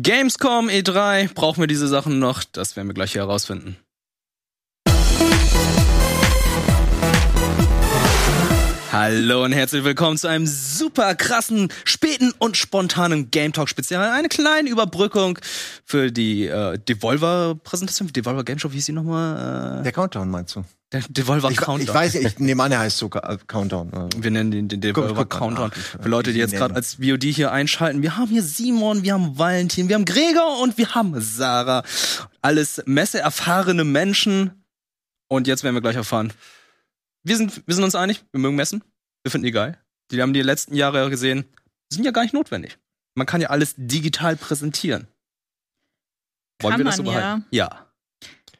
Gamescom E3, brauchen wir diese Sachen noch? Das werden wir gleich herausfinden. Hallo und herzlich willkommen zu einem super krassen, späten und spontanen Game Talk Spezial. Eine kleine Überbrückung für die äh, Devolver-Präsentation, Devolver Game Show, wie hieß die nochmal? Äh, Der Countdown meinst du? Der Devolver Ich, Countdown. ich weiß, ich nehme an, er heißt so Ka- Countdown. Wir nennen den, den Devolver Guck- guck Countdown. nach. Für Leute, die jetzt gerade als VOD hier einschalten. Wir haben hier Simon, wir haben Valentin, wir haben Gregor und wir haben Sarah. Alles messeerfahrene Menschen. Und jetzt werden wir gleich erfahren. Wir sind, wir sind uns einig, wir mögen Messen. Wir finden die geil. Die haben die letzten Jahre gesehen, sind ja gar nicht notwendig. Man kann ja alles digital präsentieren. Wollen Kann wir das so behalten? Ja.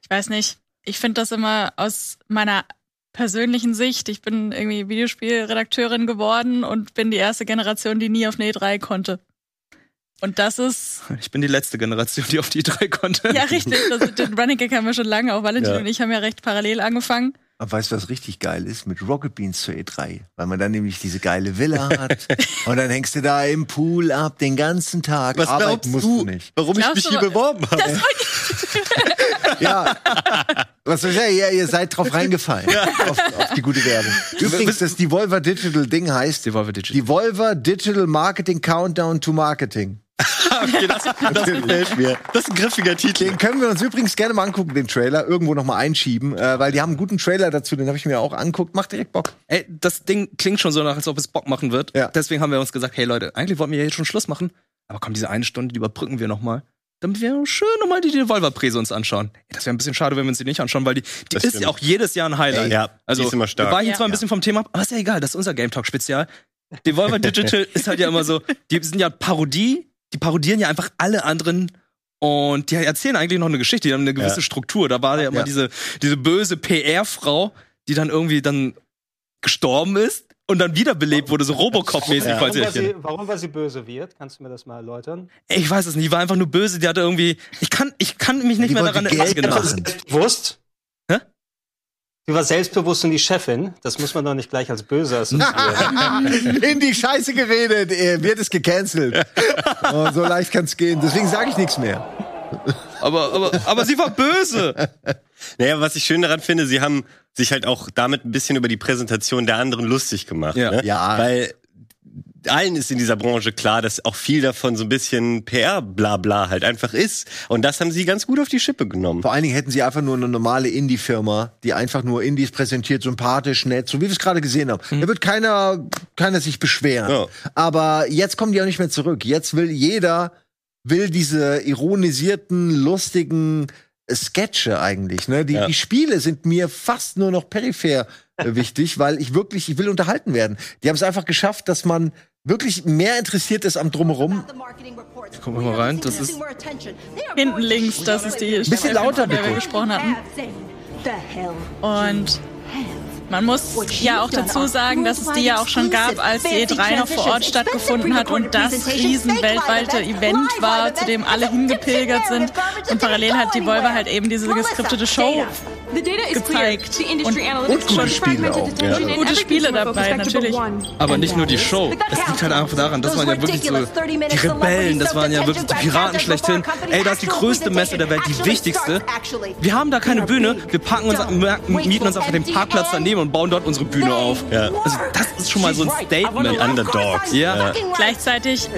Ich weiß nicht. Ich finde das immer aus meiner persönlichen Sicht. Ich bin irgendwie Videospielredakteurin geworden und bin die erste Generation, die nie auf eine E3 konnte. Und das ist, Ich bin die letzte Generation, die auf die drei konnte. ja richtig, das, den Running Gag haben wir schon lange. Auch Valentin Ja. und ich haben ja recht parallel angefangen. Aber weißt du, was richtig geil ist? Mit Rocket Beans zur E3. Weil man dann nämlich diese geile Villa hat. und dann hängst du da im Pool ab den ganzen Tag. Was Arbeiten glaubst musst du, nicht. warum ich mich du, hier beworben habe? Das Ja. Was soll ich sagen? Ja, ihr seid drauf reingefallen. Auf, auf die gute Werbung. Übrigens, das Devolver Digital Ding heißt Devolver Digital. Devolver Digital Marketing Countdown to Marketing. okay, das, das gefällt mir. Das ist ein griffiger Titel. Den können wir uns übrigens gerne mal angucken, den Trailer. Irgendwo noch mal einschieben. Äh, weil die haben einen guten Trailer dazu, den habe ich mir auch anguckt. Macht direkt Bock. Ey, das Ding klingt schon so nach, als ob es Bock machen wird. Ja. Deswegen haben wir uns gesagt, hey Leute, eigentlich wollten wir ja jetzt schon Schluss machen. Aber komm, diese eine Stunde, die überbrücken wir noch mal. Damit wir schön noch mal die Devolver-Präse uns anschauen. Ey, das wäre ein bisschen schade, wenn wir uns die nicht anschauen, weil die, die Das ist stimmt. ja auch jedes Jahr ein Highlight. Ja, die also, ist immer stark. Wir weichen Ja. zwar ein bisschen vom Thema ab, aber ist ja egal, das ist unser Game Talk-Spezial. Devolver Digital ist halt ja immer so, die sind ja Parodie, die parodieren ja einfach alle anderen und die erzählen eigentlich noch eine Geschichte, die haben eine gewisse Ja. Struktur. Da war ja immer Ja. diese, diese böse PR-Frau, die dann irgendwie dann gestorben ist und dann wiederbelebt wurde, so Robocop-mäßig, Ja. falls Warum, ihr war sie, warum war sie böse wird? Kannst du mir das mal erläutern? Ich weiß es nicht, die war einfach nur böse, die hatte irgendwie, ich kann, ich kann mich nicht Die mehr daran erinnern. machen. Selbstbewusst? Sie war selbstbewusst und die Chefin. Das muss man doch nicht gleich als böse assoziieren. In die Scheiße geredet, äh, wird es gecancelt. oh, so leicht kann es gehen. Deswegen sage ich nichts mehr. Aber, aber, aber sie war böse. Naja, was ich schön daran finde, sie haben sich halt auch damit ein bisschen über die Präsentation der anderen lustig gemacht. Ja. Ne? Ja. Weil allen ist in dieser Branche klar, dass auch viel davon so ein bisschen PR-Blabla halt einfach ist. Und das haben sie ganz gut auf die Schippe genommen. Vor allen Dingen hätten sie einfach nur eine normale Indie-Firma, die einfach nur Indies präsentiert, sympathisch, nett, so wie wir es gerade gesehen haben. Da wird keiner, keiner sich beschweren. Ja. Aber jetzt kommen die auch nicht mehr zurück. Jetzt will jeder, will diese ironisierten, lustigen Sketche eigentlich. Ne? Die, Ja. die Spiele sind mir fast nur noch peripher wichtig, weil ich wirklich, ich will unterhalten werden. Die haben es einfach geschafft, dass man wirklich mehr interessiert ist am Drumherum. Gucken wir mal rein, das ist- hinten links, das ist die Bisschen lauter, der wir bitte. gesprochen hatten. Und man muss ja auch dazu sagen, dass es die ja auch schon gab, als die E3 noch vor Ort stattgefunden hat und das riesen weltweite Event war, zu dem alle hingepilgert sind. Und parallel hat die Volvo halt eben diese geskriptete Show gezeigt. Und, und gute Spiele auch, ja. Gute Spiele dabei, natürlich. Aber nicht nur die Show. Es liegt halt einfach daran, das waren ja wirklich so die Rebellen, das waren ja wirklich die Piraten schlechthin. Ey, das ist die größte Messe der Welt, die wichtigste. Wir haben da keine Bühne, wir packen uns, mieten uns einfach den Parkplatz daneben und bauen dort unsere Bühne auf. Ja. Also das ist schon mal so ein Statement. Die Underdogs. Ja. Gleichzeitig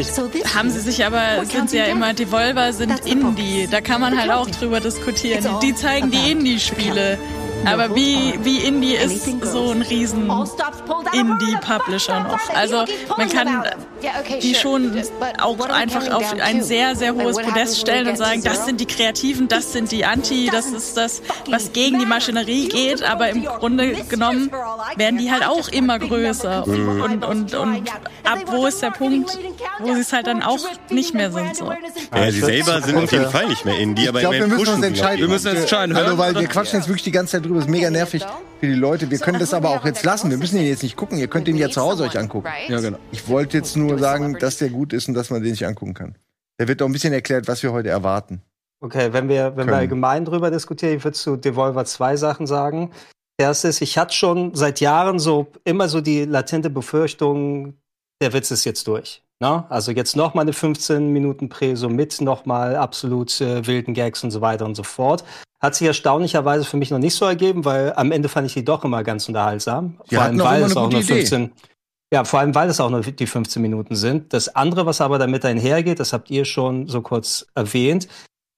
haben sie sich aber, sind sie ja immer, Devolver sind Indie. Da kann man halt auch drüber diskutieren. Die zeigen die Indie-Spiele. Aber wie, wie Indie ist so ein riesen Indie-Publisher noch. Also man kann die schon auch einfach auf ein sehr, sehr hohes Podest stellen und sagen, das sind die Kreativen, das sind die Anti, das ist das, was gegen die Maschinerie geht. Aber im Grunde genommen werden die halt auch immer größer. Und, und, und ab wo ist der Punkt, wo sie es halt dann auch nicht mehr sind. So. Ja, sie selber sind auf jeden Fall nicht mehr Indie, aber Ich glaube, wir müssen uns entscheiden. Wir müssen uns entscheiden, Also, weil wir quatschen jetzt wirklich die ganze Zeit drüber. Das ist mega nervig für die Leute. Wir können das aber auch jetzt lassen. Wir müssen ihn jetzt nicht gucken. Ihr könnt ihn ja zu Hause euch angucken. Ja, genau. Ich wollte jetzt nur sagen, dass der gut ist und dass man den sich angucken kann. Da wird auch ein bisschen erklärt, was wir heute erwarten. Okay, wenn wir, wenn wir allgemein drüber diskutieren, ich würde zu Devolver zwei Sachen sagen. Erstes, ich hatte schon seit Jahren so immer so die latente Befürchtung, der Witz ist jetzt durch. Na, also jetzt noch mal eine 15 Minuten Preso mit noch mal absolut äh, wilden Gags und so weiter und so fort. Hat sich erstaunlicherweise für mich noch nicht so ergeben, weil am Ende fand ich die doch immer ganz unterhaltsam. Die vor allem, weil es auch nur Idee. 15 ja, vor allem, weil es auch nur die 15 Minuten sind. Das andere, was aber damit einhergeht, das habt ihr schon so kurz erwähnt.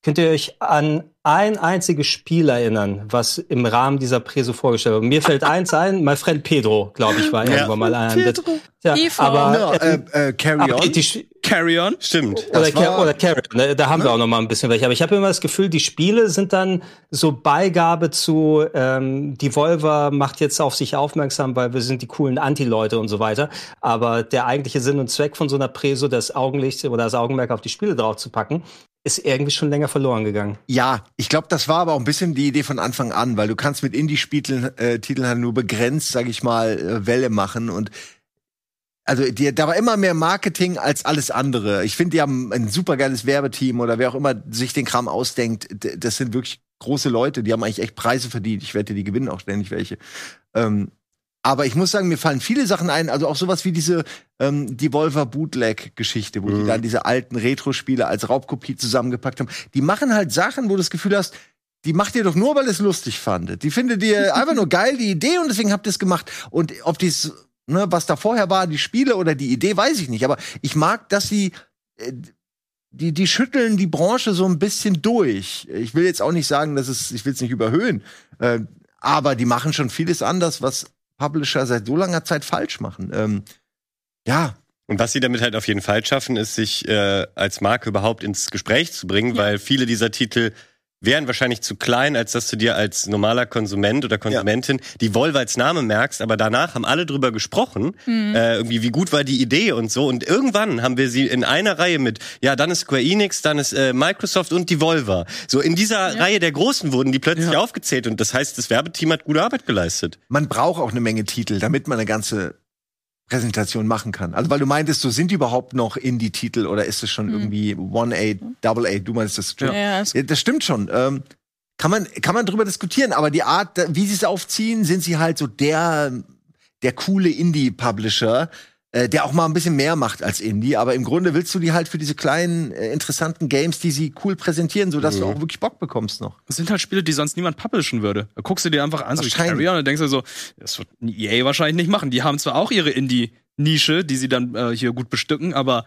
Könnt ihr euch an ein einziges Spiel erinnern, was im Rahmen dieser Preso vorgestellt wurde? Mir fällt eins ein, mein Friend Pedro, glaube ich, war Ja. irgendwann mal ein. Das, ja, Evo. aber, Ja, ähm, äh, äh, Carry aber On. die, Carry on. Stimmt. oder, war- oder Carrot, ne? da haben wir auch noch mal ein bisschen welche. Aber ich habe immer das Gefühl, die Spiele sind dann so Beigabe zu ähm, Devolver macht jetzt auf sich aufmerksam, weil wir sind die coolen Anti-Leute und so weiter. Aber der eigentliche Sinn und Zweck von so einer Preso, das Augenlicht oder das Augenmerk auf die Spiele drauf zu packen, ist irgendwie schon länger verloren gegangen. Ja, ich glaube, das war aber auch ein bisschen die Idee von Anfang an, weil du kannst mit Indie-Titeln äh, Titeln halt nur begrenzt, sag ich mal, äh, Welle machen und also die, da war immer mehr Marketing als alles andere. Ich finde, die haben ein super geiles Werbeteam oder wer auch immer sich den Kram ausdenkt. Das sind wirklich große Leute, die haben eigentlich echt Preise verdient. Ich wette, die gewinnen auch ständig welche. Ähm, aber ich muss sagen, mir fallen viele Sachen ein, also auch sowas wie diese ähm, Devolver Bootleg-Geschichte, wo die Mhm. dann diese alten Retro-Spiele als Raubkopie zusammengepackt haben. Die machen halt Sachen, wo du das Gefühl hast, die macht ihr doch nur, weil ihr es lustig fandet. Die findet ihr einfach nur geil, die Idee, und deswegen habt ihr es gemacht. Und ob dies, ne, was da vorher war, die Spiele oder die Idee, weiß ich nicht. Aber ich mag, dass sie äh, die, die schütteln die Branche so ein bisschen durch. Ich will jetzt auch nicht sagen, dass es, ich will es nicht überhöhen, äh, aber die machen schon vieles anders, was Publisher seit so langer Zeit falsch machen. Ähm, ja, Und was sie damit halt auf jeden Fall schaffen, ist, sich äh, als Marke überhaupt ins Gespräch zu bringen, Ja. weil viele dieser Titel wären wahrscheinlich zu klein, als dass du dir als normaler Konsument oder Konsumentin die Volvo als Name merkst, aber danach haben alle drüber gesprochen, äh, irgendwie wie gut war die Idee und so. Und irgendwann haben wir sie in einer Reihe mit, ja, dann ist Square Enix, dann ist äh, Microsoft und Devolver. So in dieser Reihe der Großen wurden die plötzlich aufgezählt und das heißt, das Werbeteam hat gute Arbeit geleistet. man braucht auch eine Menge Titel, damit man eine ganze Präsentation machen kann. Also weil du meintest, so sind die überhaupt noch Indie-Titel oder ist es schon irgendwie One A, Double A? Du meinst das? Ja, ja, Ja, das stimmt schon. Ähm, kann man kann man drüber diskutieren, aber die Art, wie sie es aufziehen, sind sie halt so der der coole Indie-Publisher, äh, der auch mal ein bisschen mehr macht als Indie. Aber im Grunde willst du die halt für diese kleinen äh, interessanten Games, die sie cool präsentieren, so dass du auch wirklich Bock bekommst noch. Das sind halt Spiele, die sonst niemand publishen würde. Da guckst du dir einfach an, so wie On, und denkst du so, das wird EA wahrscheinlich nicht machen. Die haben zwar auch ihre Indie-Nische, die sie dann äh, hier gut bestücken, aber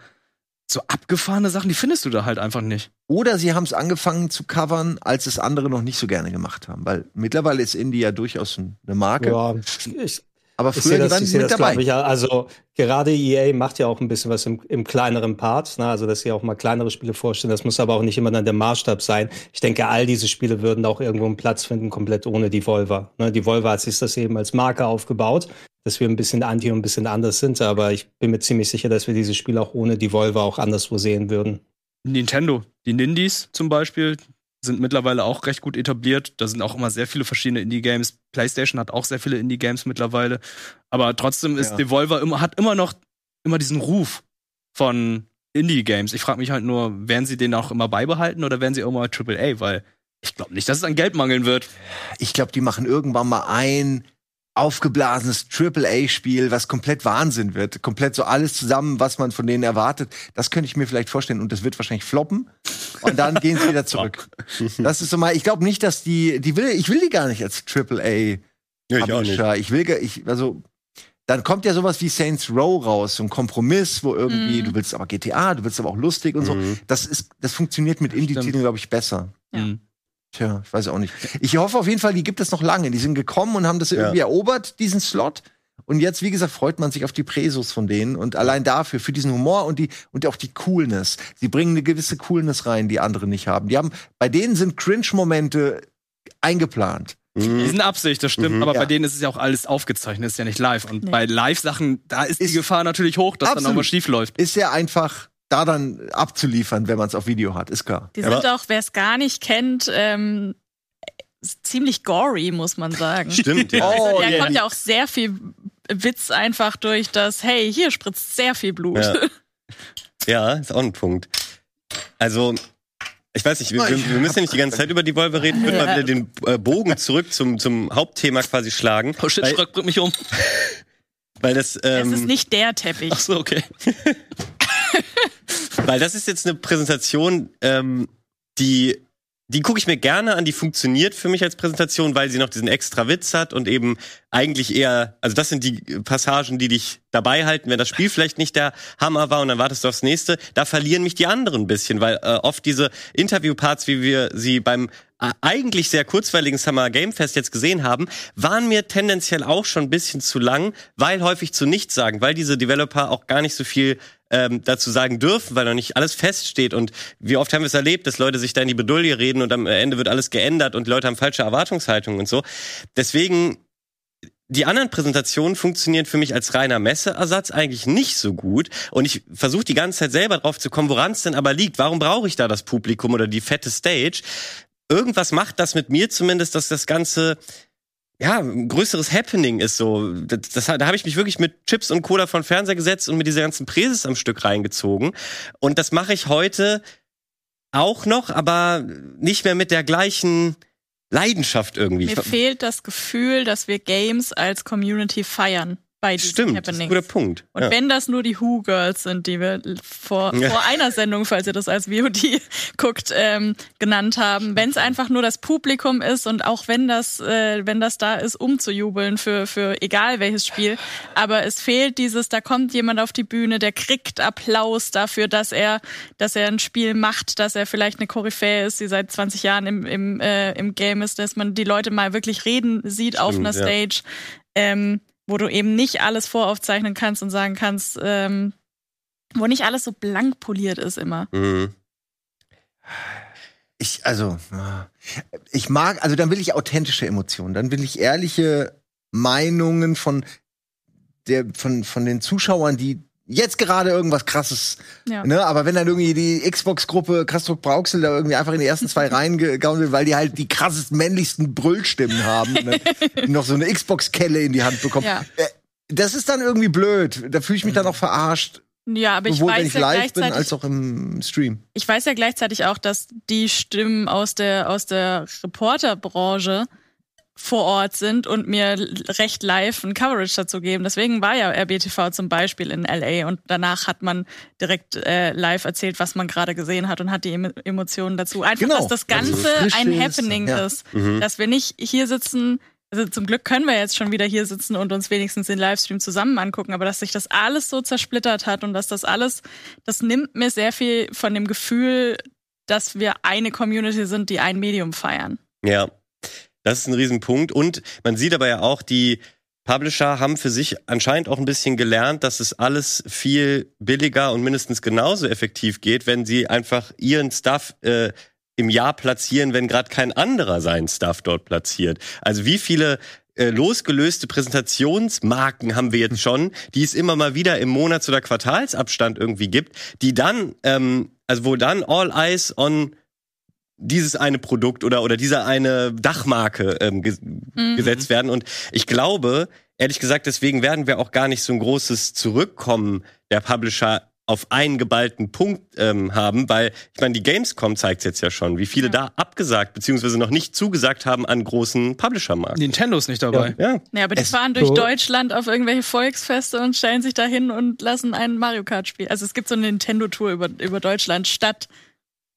so abgefahrene Sachen, die findest du da halt einfach nicht. Oder sie haben es angefangen zu covern, als es andere noch nicht so gerne gemacht haben. Weil mittlerweile ist Indie ja durchaus ein- eine Marke. Ja, ich, Aber Ich früher sehe die das, waren ich mit das dabei. glaube ich, ja. Also gerade EA macht ja auch ein bisschen was im, im kleineren Part, ne? also dass sie auch mal kleinere Spiele vorstellen. Das muss aber auch nicht immer dann der Maßstab sein. Ich denke, all diese Spiele würden auch irgendwo einen Platz finden, komplett ohne Devolver. Ne? Devolver hat sich das eben als Marke aufgebaut, dass wir ein bisschen anti und ein bisschen anders sind, aber ich bin mir ziemlich sicher, dass wir diese Spiele auch ohne Devolver auch anderswo sehen würden. Nintendo, die Nindies zum Beispiel, sind mittlerweile auch recht gut etabliert. Da sind auch immer sehr viele verschiedene Indie-Games. PlayStation hat auch sehr viele Indie-Games mittlerweile. Aber trotzdem ist Ja. Devolver immer, hat immer noch immer diesen Ruf von Indie-Games. Ich frage mich halt nur, werden sie den auch immer beibehalten oder werden sie irgendwann mal AAA? Weil ich glaube nicht, dass es an Geld mangeln wird. Ich glaube, die machen irgendwann mal ein aufgeblasenes Triple-A-Spiel, was komplett Wahnsinn wird. Komplett so alles zusammen, was man von denen erwartet. Das könnte ich mir vielleicht vorstellen. Und das wird wahrscheinlich floppen. Und dann gehen sie wieder zurück. Das ist so mal, ich glaube nicht, dass die, die will, ich will die gar nicht als Triple-A. Ja, ich auch nicht. Ich will, ich, also, dann kommt ja sowas wie Saints Row raus, so ein Kompromiss, wo irgendwie, du willst aber GTA, du willst aber auch lustig und so. Mhm. Das ist, das funktioniert mit Indie-Titeln, glaube ich, besser. Ja. Mhm. Tja, ich weiß auch nicht. Ich hoffe auf jeden Fall, die gibt es noch lange. Die sind gekommen und haben das Ja. irgendwie erobert, diesen Slot. Und jetzt, wie gesagt, freut man sich auf die Presos von denen und allein dafür, für diesen Humor und die, und auch die Coolness. Sie bringen eine gewisse Coolness rein, die andere nicht haben. Die haben, bei denen sind Cringe-Momente eingeplant. Die sind Absicht, das stimmt, Mhm. aber Ja. bei denen ist es ja auch alles aufgezeichnet, ist ja nicht live. Und Nee. bei Live-Sachen, da ist, Ist- die Gefahr natürlich hoch, dass dann Absolut. irgendwas schief läuft. Ist ja einfach, da dann abzuliefern, wenn man es auf Video hat, ist klar. Die Aber- sind auch, wer es gar nicht kennt, ähm, ziemlich gory, muss man sagen. Stimmt, ja. Also, Oh, da ja. kommt ja auch sehr viel Witz einfach durch das, hey, hier spritzt sehr viel Blut. Ja. Ja, ist auch ein Punkt. Also, ich weiß nicht, wir, wir, wir müssen ja nicht die ganze Zeit über die Volvo reden. Ich würde Ja. mal wieder den äh, Bogen zurück zum, zum Hauptthema quasi schlagen. Oh shit, weil, Schröck bringt mich um. weil das, Es ähm, ist nicht der Teppich. Ach so, okay. Weil das ist jetzt eine Präsentation, ähm, die die gucke ich mir gerne an, die funktioniert für mich als Präsentation, weil sie noch diesen extra Witz hat und eben eigentlich eher, also das sind die Passagen, die dich dabei halten, wenn das Spiel vielleicht nicht der Hammer war und dann wartest du aufs nächste. Da verlieren mich die anderen ein bisschen, weil äh, oft diese Interviewparts, wie wir sie beim äh, eigentlich sehr kurzweiligen Summer Game Fest jetzt gesehen haben, waren mir tendenziell auch schon ein bisschen zu lang, weil häufig zu nichts sagen, weil diese Developer auch gar nicht so viel ähm, dazu sagen dürfen, weil noch nicht alles feststeht. Und wie oft haben wir es erlebt, dass Leute sich da in die Bedulie reden und am Ende wird alles geändert und Leute haben falsche Erwartungshaltungen und so. Deswegen die anderen Präsentationen funktionieren für mich als reiner Messeersatz eigentlich nicht so gut. Und ich versuche die ganze Zeit selber drauf zu kommen, woran es denn aber liegt. Warum brauche ich da das Publikum oder die fette Stage? Irgendwas macht das mit mir zumindest, dass das Ganze ja, größeres Happening ist so. Das, das, da habe ich mich wirklich mit Chips und Cola von Fernseher gesetzt und mir diese ganzen Präses am Stück reingezogen. Und das mache ich heute auch noch, aber nicht mehr mit der gleichen Leidenschaft irgendwie. Mir fehlt das Gefühl, dass wir Games als Community feiern bei diesen Stimmt, Happenings. ein guter Punkt. Und ja. wenn das nur die Who Girls sind, die wir vor, Ja. vor einer Sendung, falls ihr das als VOD guckt, ähm, genannt haben, wenn es einfach nur das Publikum ist und auch wenn das, äh, wenn das da ist, umzujubeln für, für egal welches Spiel, aber es fehlt dieses, da kommt jemand auf die Bühne, der kriegt Applaus dafür, dass er, dass er ein Spiel macht, dass er vielleicht eine Koryphäe ist, die seit 20 Jahren im, im, äh, im Game ist, dass man die Leute mal wirklich reden sieht auf Stimmt, einer ja. Stage. Ähm, wo du eben nicht alles voraufzeichnen kannst und sagen kannst, ähm, wo nicht alles so blank poliert ist immer. Mhm. Ich, also, ich mag, also dann will ich authentische Emotionen, dann will ich ehrliche Meinungen von der, von, von den Zuschauern, die jetzt gerade irgendwas krasses, Ja. ne, aber wenn dann irgendwie die Xbox-Gruppe Kastrup Brauxel da irgendwie einfach in die ersten zwei Reihen gegangen wird, weil die halt die krassesten, männlichsten Brüllstimmen haben, ne, noch so eine Xbox-Kelle in die Hand bekommen. Ja. Äh, Das ist dann irgendwie blöd. Da fühle ich mich dann auch verarscht, Ja, aber ich sowohl wenn weiß ich ja live bin als auch im Stream. ich weiß ja gleichzeitig auch, dass die Stimmen aus der aus der Reporterbranche vor Ort sind und mir recht live ein Coverage dazu geben. Deswegen war ja RBTV zum Beispiel in LA und danach hat man direkt äh, live erzählt, was man gerade gesehen hat und hat die Em Emotionen dazu. Einfach, Genau. dass das Also Ganze frisch ein ist, Happening ja. ist. Mhm. Dass wir nicht hier sitzen, also zum Glück können wir jetzt schon wieder hier sitzen und uns wenigstens den Livestream zusammen angucken, aber dass sich das alles so zersplittert hat und dass das alles, das nimmt mir sehr viel von dem Gefühl, dass wir eine Community sind, die ein Medium feiern. Ja, das ist ein Riesenpunkt. Und man sieht aber ja auch, die Publisher haben für sich anscheinend auch ein bisschen gelernt, dass es alles viel billiger und mindestens genauso effektiv geht, wenn sie einfach ihren Stuff äh, im Jahr platzieren, wenn gerade kein anderer seinen Stuff dort platziert. Also wie viele äh, losgelöste Präsentationsmarken haben wir jetzt schon, die es immer mal wieder im Monats- oder Quartalsabstand irgendwie gibt, die dann, ähm, also wo dann All Eyes on dieses eine Produkt oder oder diese eine Dachmarke ähm, ges Mhm. gesetzt werden und ich glaube ehrlich gesagt deswegen werden wir auch gar nicht so ein großes Zurückkommen der Publisher auf einen geballten Punkt ähm, haben, weil ich meine die Gamescom zeigt jetzt ja schon, wie viele Ja. da abgesagt beziehungsweise noch nicht zugesagt haben an großen Publisher-Marken. Nintendo ist nicht dabei. Ja, Ja, aber die Es- fahren durch so- Deutschland auf irgendwelche Volksfeste und stellen sich da hin und lassen ein Mario Kart spielen. Also es gibt so eine Nintendo-Tour über, über Deutschland statt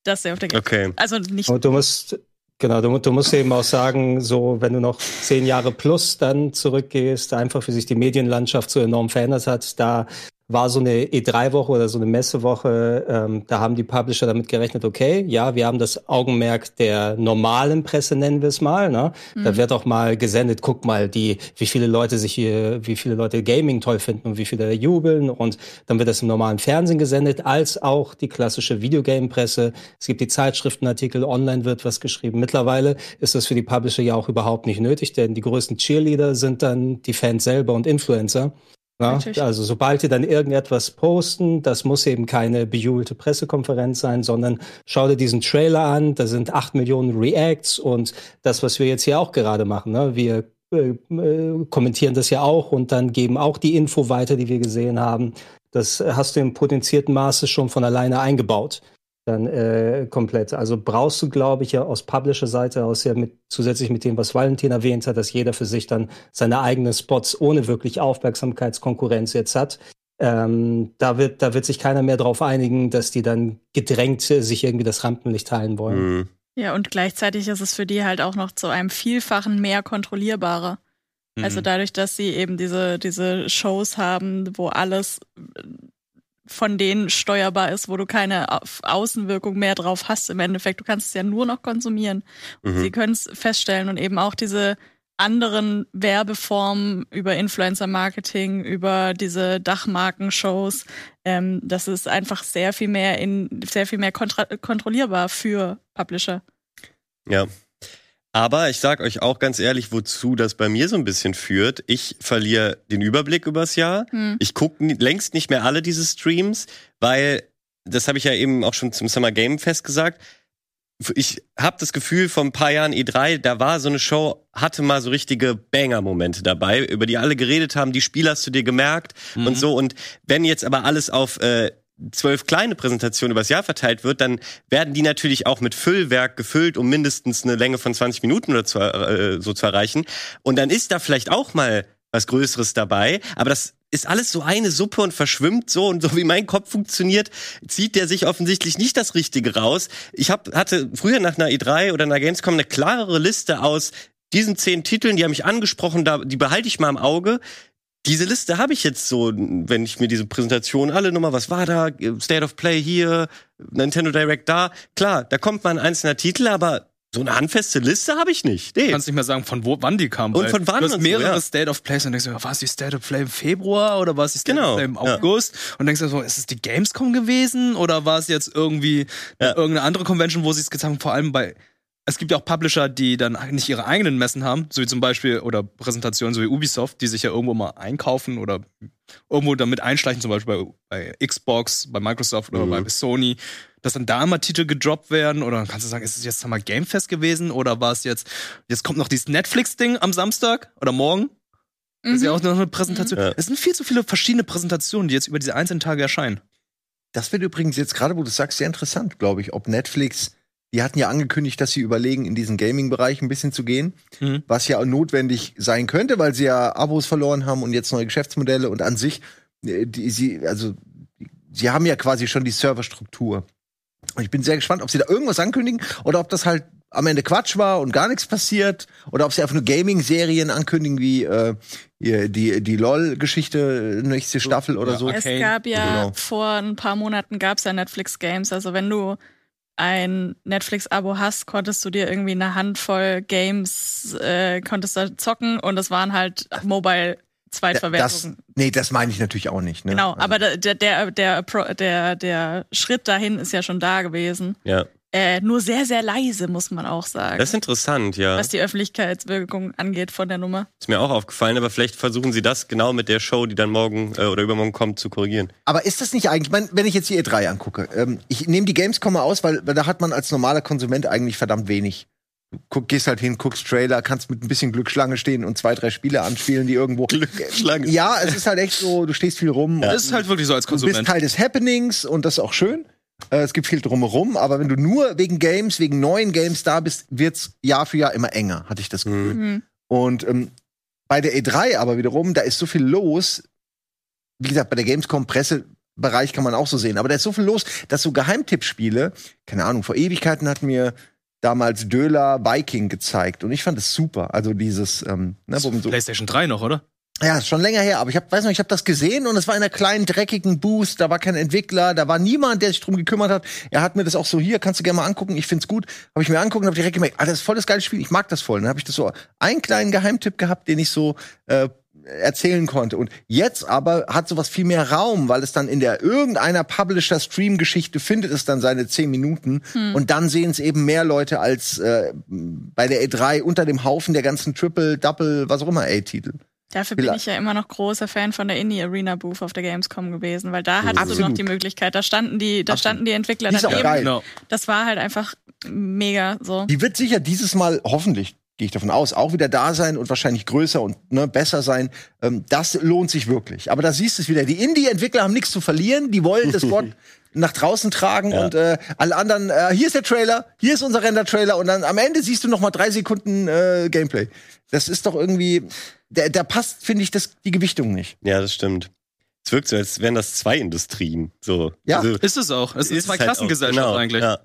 dass er auf der okay. Also nicht Und du musst, genau, du, du musst eben auch sagen, so, wenn du noch zehn Jahre plus dann zurückgehst, einfach wie sich die Medienlandschaft so enorm verändert hat, da war so eine E3-Woche oder so eine Messewoche, ähm, da haben die Publisher damit gerechnet, okay, ja, wir haben das Augenmerk der normalen Presse, nennen wir es mal, ne? Da wird auch mal gesendet, guck mal, die, wie viele Leute sich hier, wie viele Leute Gaming toll finden und wie viele jubeln und dann wird das im normalen Fernsehen gesendet, als auch die klassische Videogame-Presse. Es gibt die Zeitschriftenartikel, online wird was geschrieben. Mittlerweile ist das für die Publisher ja auch überhaupt nicht nötig, denn die größten Cheerleader sind dann die Fans selber und Influencer. Ja, also sobald die dann irgendetwas posten, das muss eben keine bejubelte Pressekonferenz sein, sondern schau dir diesen Trailer an, da sind acht Millionen Reacts und das, was wir jetzt hier auch gerade machen, ne? wir äh, äh, kommentieren das ja auch und dann geben auch die Info weiter, die wir gesehen haben. Das hast du im potenzierten Maße schon von alleine eingebaut dann äh, komplett. Also brauchst du, glaube ich, ja aus Publisher-Seite aus ja mit zusätzlich mit dem, was Valentin erwähnt hat, dass jeder für sich dann seine eigenen Spots ohne wirklich Aufmerksamkeitskonkurrenz jetzt hat. Ähm, da, wird, da wird sich keiner mehr darauf einigen, dass die dann gedrängt sich irgendwie das Rampenlicht teilen wollen. Mhm. Ja, und gleichzeitig ist es für die halt auch noch zu einem Vielfachen mehr kontrollierbarer. Also mhm. Also dadurch, dass sie eben diese, diese Shows haben, wo alles von denen steuerbar ist, wo du keine Außenwirkung mehr drauf hast im Endeffekt. Du kannst es ja nur noch konsumieren. Und mhm. sie können es feststellen und eben auch diese anderen Werbeformen über Influencer-Marketing, über diese Dachmarkenshows, ähm, das ist einfach sehr viel mehr in sehr viel mehr kontrollierbar für Publisher. Ja, aber ich sag euch auch ganz ehrlich, wozu das bei mir so ein bisschen führt. Ich verliere den Überblick übers Jahr. Hm. Ich gucke längst nicht mehr alle diese Streams, weil, das habe ich ja eben auch schon zum Summer Game Fest gesagt, ich habe das Gefühl, vor ein paar Jahren E3, da war so eine Show, hatte mal so richtige Banger-Momente dabei, über die alle geredet haben, die Spieler hast du dir gemerkt mhm. und so. Und wenn jetzt aber alles auf äh, zwölf kleine Präsentationen übers Jahr verteilt wird, dann werden die natürlich auch mit Füllwerk gefüllt, um mindestens eine Länge von 20 Minuten oder zu, äh, so zu erreichen. Und dann ist da vielleicht auch mal was Größeres dabei, aber das ist alles so eine Suppe und verschwimmt so und so wie mein Kopf funktioniert, zieht der sich offensichtlich nicht das Richtige raus. Ich hab, hatte früher nach einer E3 oder einer Gamescom eine klarere Liste aus diesen zehn Titeln, die haben mich angesprochen, da, die behalte ich mal im Auge diese Liste habe ich jetzt so, wenn ich mir diese Präsentation alle nochmal, was war da, State of Play hier, Nintendo Direct da, klar, da kommt mal ein einzelner Titel, aber so eine handfeste Liste habe ich nicht. Nee. Du kannst nicht mehr sagen, von wo, wann die kam. Und von wann du hast mehrere so, ja. State of Plays und denkst du, war es die State of Play im Februar oder war es die State genau. of Play im August? Ja. Und denkst du so, ist es die Gamescom gewesen oder war es jetzt irgendwie ja. irgendeine andere Convention, wo sie es getan haben? Vor allem bei es gibt ja auch Publisher, die dann nicht ihre eigenen Messen haben, so wie zum Beispiel, oder Präsentationen, so wie Ubisoft, die sich ja irgendwo mal einkaufen oder irgendwo damit einschleichen, zum Beispiel bei, bei Xbox, bei Microsoft oder mhm. bei Sony, dass dann da mal Titel gedroppt werden oder dann kannst du sagen, ist es jetzt mal Gamefest gewesen oder war es jetzt, jetzt kommt noch dieses Netflix-Ding am Samstag oder morgen? Das ist ja mhm. auch noch eine Präsentation. Mhm. Es sind viel zu viele verschiedene Präsentationen, die jetzt über diese einzelnen Tage erscheinen. Das wird übrigens jetzt gerade, wo du sagst, sehr interessant, glaube ich, ob Netflix die hatten ja angekündigt, dass sie überlegen, in diesen Gaming-Bereich ein bisschen zu gehen, mhm. was ja notwendig sein könnte, weil sie ja Abos verloren haben und jetzt neue Geschäftsmodelle und an sich, äh, die, sie, also, sie haben ja quasi schon die Serverstruktur. Und ich bin sehr gespannt, ob sie da irgendwas ankündigen oder ob das halt am Ende Quatsch war und gar nichts passiert oder ob sie einfach nur Gaming-Serien ankündigen wie äh, die die LOL-Geschichte nächste Staffel oder so. Es gab ja genau. vor ein paar Monaten gab's ja Netflix Games, also wenn du ein Netflix-Abo hast, konntest du dir irgendwie eine Handvoll Games, äh, konntest da zocken und es waren halt Mobile Zweitverwertungen. Das, nee, das meine ich natürlich auch nicht. Ne? Genau, also. aber der, der, der, der, der Schritt dahin ist ja schon da gewesen. Ja. Äh, nur sehr, sehr leise, muss man auch sagen. Das ist interessant, ja. Was die Öffentlichkeitswirkung angeht von der Nummer. Ist mir auch aufgefallen, aber vielleicht versuchen sie das genau mit der Show, die dann morgen äh, oder übermorgen kommt, zu korrigieren. Aber ist das nicht eigentlich, ich mein, wenn ich jetzt die E3 angucke, ähm, ich nehme die Gamescom mal aus, weil, weil da hat man als normaler Konsument eigentlich verdammt wenig. Du guck, gehst halt hin, guckst Trailer, kannst mit ein bisschen Glück Schlange stehen und zwei, drei Spiele anspielen, die irgendwo. Glück, Schlange. Ja, es ist halt echt so, du stehst viel rum. Ja. Das ist halt wirklich so als Konsument. Du bist Teil des Happenings und das ist auch schön. Äh, es gibt viel drumherum, aber wenn du nur wegen Games, wegen neuen Games da bist, wird's Jahr für Jahr immer enger, hatte ich das Gefühl. Mhm. Und ähm, bei der E3 aber wiederum, da ist so viel los. Wie gesagt, bei der Gamescom Pressebereich kann man auch so sehen, aber da ist so viel los, dass so Geheimtippspiele, keine Ahnung, vor Ewigkeiten hat mir damals Döler Viking gezeigt und ich fand es super. Also dieses, ähm, ne, wo man so PlayStation 3 noch, oder? Ja, ist schon länger her, aber ich hab, weiß noch, ich habe das gesehen und es war in einer kleinen dreckigen Boost, da war kein Entwickler, da war niemand, der sich drum gekümmert hat. Er hat mir das auch so hier, kannst du gerne mal angucken, ich find's gut. Habe ich mir angucken und habe direkt gemerkt, ah, das ist voll das geile Spiel, ich mag das voll. Dann habe ich das so einen kleinen Geheimtipp gehabt, den ich so äh, erzählen konnte. Und jetzt aber hat sowas viel mehr Raum, weil es dann in der irgendeiner Publisher-Stream-Geschichte findet es dann seine zehn Minuten hm. und dann sehen es eben mehr Leute als äh, bei der E3 unter dem Haufen der ganzen Triple, Double, was auch immer A-Titel. Dafür bin ich ja immer noch großer Fan von der Indie Arena Booth auf der Gamescom gewesen, weil da hattest du noch die Möglichkeit, da standen die, da standen die Entwickler die daneben. Geil. Genau. Das war halt einfach mega so. Die wird sicher dieses Mal hoffentlich gehe ich davon aus, auch wieder da sein und wahrscheinlich größer und ne, besser sein. Ähm, das lohnt sich wirklich. Aber da siehst du es wieder. Die Indie-Entwickler haben nichts zu verlieren. Die wollen das Wort nach draußen tragen ja. und äh, alle anderen, äh, hier ist der Trailer, hier ist unser Render-Trailer und dann am Ende siehst du noch mal drei Sekunden äh, Gameplay. Das ist doch irgendwie, da, da passt, finde ich, das, die Gewichtung nicht. Ja, das stimmt. Es wirkt so, als wären das zwei Industrien. So. Ja. Also, Ist es auch. Es ist, zwei halt auch. Klassengesellschaft Genau, eigentlich. Ja.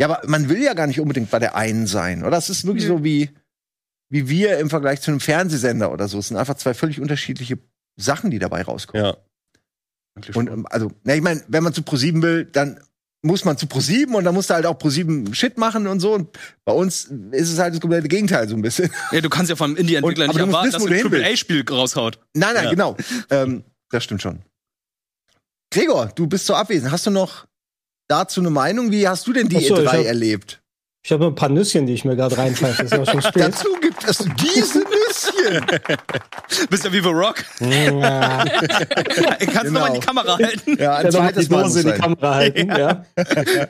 Ja, aber man will ja gar nicht unbedingt bei der einen sein, oder? Es ist wirklich Nö. so wie, wie wir im Vergleich zu einem Fernsehsender oder so. Es sind einfach zwei völlig unterschiedliche Sachen, die dabei rauskommen. ja. Eigentlich Und schon. also, na, ich meine, wenn man zu ProSieben will, dann muss man zu ProSieben und dann musst du halt auch ProSieben Shit machen und so. Und bei uns ist es halt das komplette Gegenteil so ein bisschen. ja, du kannst ja vom Indie-Entwickler nicht erwarten, wissen, dass ein. AAA-Spiel raushaut. Nein, nein, Ja. genau. Ähm, das stimmt schon. Gregor, du bist so abwesend. Hast du noch dazu eine Meinung? Wie hast du denn die so, ich E3 hab- erlebt? Ich habe ein paar Nüsschen, die ich mir gerade reinpfeife. Ist ja auch schon spät. Dazu gibt es diese Nüsschen. Bist ja wie The Rock. Ja. Kannst du Genau. mal in die Kamera halten. Ja, ein zweites Mal die. Kamera halten, ja.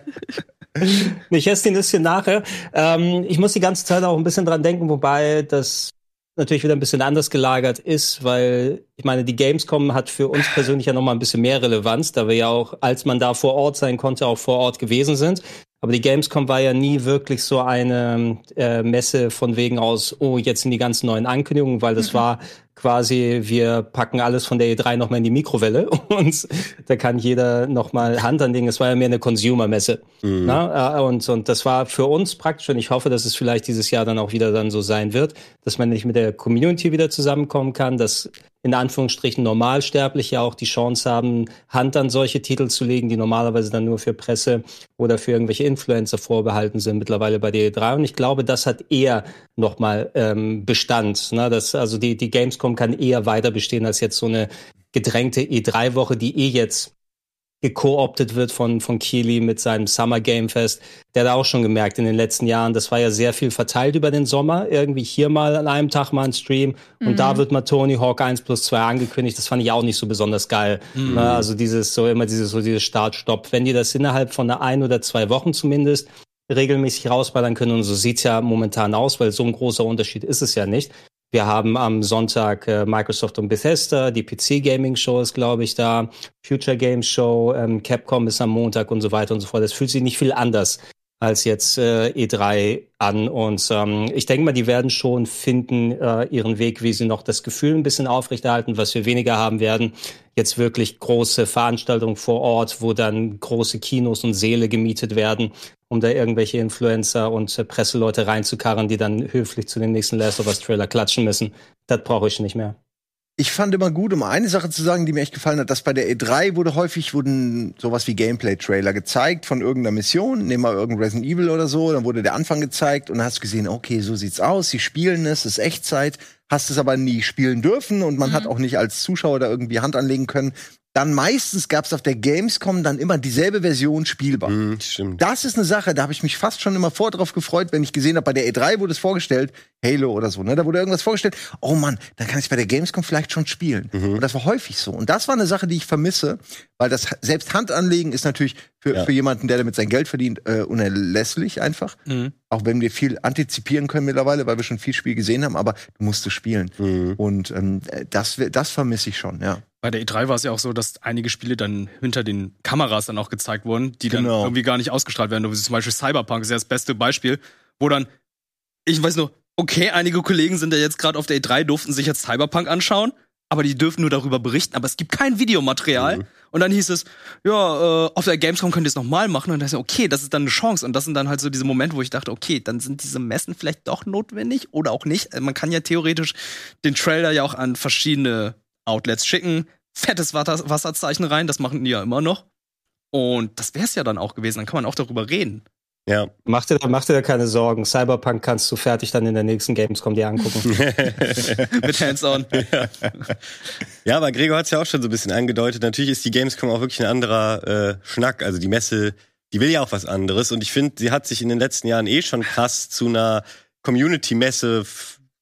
Nee, ich esse die Nüsschen nachher. Ähm, ich muss die ganze Zeit auch ein bisschen dran denken, wobei das natürlich wieder ein bisschen anders gelagert ist, weil ich meine, die Gamescom hat für uns persönlich ja noch mal ein bisschen mehr Relevanz, da wir ja auch, als man da vor Ort sein konnte, auch vor Ort gewesen sind. Aber die Gamescom war ja nie wirklich so eine äh, Messe von wegen aus, oh, jetzt sind die ganzen neuen Ankündigungen, weil das war quasi, wir packen alles von der E3 noch mal in die Mikrowelle und da kann jeder noch mal Hand anlegen. Es war ja mehr eine Consumer-Messe. Mhm. Na, und, und das war für uns praktisch, und ich hoffe, dass es vielleicht dieses Jahr dann auch wieder dann so sein wird, dass man nicht mit der Community wieder zusammenkommen kann, dass in Anführungsstrichen Normalsterbliche auch die Chance haben, Hand an solche Titel zu legen, die normalerweise dann nur für Presse oder für irgendwelche Influencer vorbehalten sind, mittlerweile bei der E3. Und ich glaube, das hat eher nochmal ähm, Bestand. Ne? Das, also die, die Gamescom kann eher weiter bestehen als jetzt so eine gedrängte E3-Woche, die eh jetzt gekooptet wird von, von Keely mit seinem Summer Game Fest. Der hat auch schon gemerkt in den letzten Jahren, das war ja sehr viel verteilt über den Sommer. Irgendwie hier mal an einem Tag mal ein Stream und da wird mal Tony Hawk 1 plus 2 angekündigt. Das fand ich auch nicht so besonders geil. Na, also dieses, so immer dieses, so dieses Start-Stopp. Wenn die das innerhalb von einer ein oder zwei Wochen zumindest regelmäßig rausballern können und so sieht's ja momentan aus, weil so ein großer Unterschied ist es ja nicht. Wir haben am Sonntag äh, Microsoft und Bethesda, die PC Gaming Show ist, glaube ich, da, Future Games Show, ähm, Capcom ist am Montag und so weiter und so fort. Das fühlt sich nicht viel anders als jetzt äh, E3 an. Und ähm, ich denke mal, die werden schon finden äh, ihren Weg, wie sie noch das Gefühl ein bisschen aufrechterhalten, was wir weniger haben werden. Jetzt wirklich große Veranstaltungen vor Ort, wo dann große Kinos und Säle gemietet werden, um da irgendwelche Influencer und äh, Presseleute reinzukarren, die dann höflich zu dem nächsten Last of Us Trailer klatschen müssen. Das brauche ich nicht mehr. Ich fand immer gut, um eine Sache zu sagen, die mir echt gefallen hat, dass bei der E3 wurde häufig wurden sowas wie Gameplay-Trailer gezeigt von irgendeiner Mission, nehmen wir irgendein Resident Evil oder so, dann wurde der Anfang gezeigt und dann hast du gesehen, okay, so sieht's aus, sie spielen es, es ist Echtzeit, hast es aber nie spielen dürfen und man hat auch nicht als Zuschauer da irgendwie Hand anlegen können. Dann meistens gab's auf der Gamescom dann immer dieselbe Version spielbar. Mhm, stimmt. Das ist eine Sache, da habe ich mich fast schon immer vor drauf gefreut, wenn ich gesehen habe, bei der E3 wurde es vorgestellt, Halo oder so, ne? Da wurde irgendwas vorgestellt, oh Mann, dann kann ich bei der Gamescom vielleicht schon spielen. Und das war häufig so. Und das war eine Sache, die ich vermisse, weil das selbst Hand anlegen ist natürlich für, Ja. für jemanden, der damit sein Geld verdient, äh, unerlässlich einfach. Mhm. Auch wenn wir viel antizipieren können mittlerweile, weil wir schon viel Spiel gesehen haben, aber du musst es spielen. Mhm. Und ähm, das, das vermisse ich schon, ja. Bei der E3 war es ja auch so, dass einige Spiele dann hinter den Kameras dann auch gezeigt wurden, die dann Genau. irgendwie gar nicht ausgestrahlt werden. Zum Beispiel Cyberpunk ist ja das beste Beispiel, wo dann, ich weiß nur, okay, einige Kollegen sind ja jetzt gerade auf der E3, durften sich jetzt Cyberpunk anschauen, aber die dürfen nur darüber berichten, aber es gibt kein Videomaterial. Mhm. Und dann hieß es, ja, äh, auf der Gamescom könnt ihr es nochmal machen. Und dann ist ja, okay, das ist dann eine Chance. Und das sind dann halt so diese Momente, wo ich dachte, okay, dann sind diese Messen vielleicht doch notwendig oder auch nicht. Also Man kann ja theoretisch den Trailer ja auch an verschiedene Outlets schicken, fettes Wasser Wasserzeichen rein, das machen die ja immer noch. Und das wär's ja dann auch gewesen, dann kann man auch darüber reden. Ja. Mach dir, da- mach dir da keine Sorgen. Cyberpunk kannst du fertig dann in der nächsten Gamescom dir angucken. Mit Hands-on. Ja, aber Gregor hat es ja auch schon so ein bisschen angedeutet. Natürlich ist die Gamescom auch wirklich ein anderer äh, Schnack. Also die Messe, die will ja auch was anderes. Und ich finde, sie hat sich in den letzten Jahren eh schon krass zu einer Community-Messe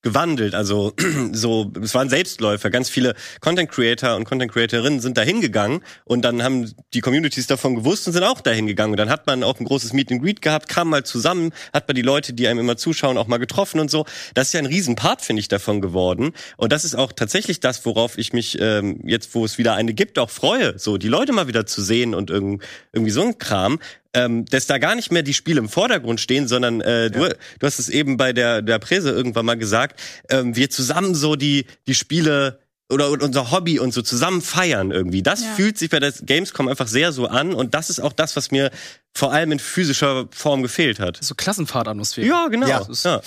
gewandelt. Also so, es waren Selbstläufer. Ganz viele Content Creator und Content Creatorinnen sind da hingegangen und dann haben die Communities davon gewusst und sind auch dahin gegangen. Und dann hat man auch ein großes Meet and Greet gehabt, kam mal zusammen, hat man die Leute, die einem immer zuschauen, auch mal getroffen und so. Das ist ja ein Riesenpart, finde ich, davon geworden. Und das ist auch tatsächlich das, worauf ich mich ähm, jetzt, wo es wieder eine gibt, auch freue. So, die Leute mal wieder zu sehen und irgend, irgendwie so ein Kram ähm, dass da gar nicht mehr die Spiele im Vordergrund stehen, sondern äh, du, du hast es eben bei der der Präse irgendwann mal gesagt, ähm, wir zusammen so die die Spiele oder unser Hobby und so zusammen feiern irgendwie. Das Ja. fühlt sich bei der Gamescom einfach sehr so an und das ist auch das, was mir vor allem in physischer Form gefehlt hat. So Klassenfahrtatmosphäre. Ja, genau. Ja. Ja.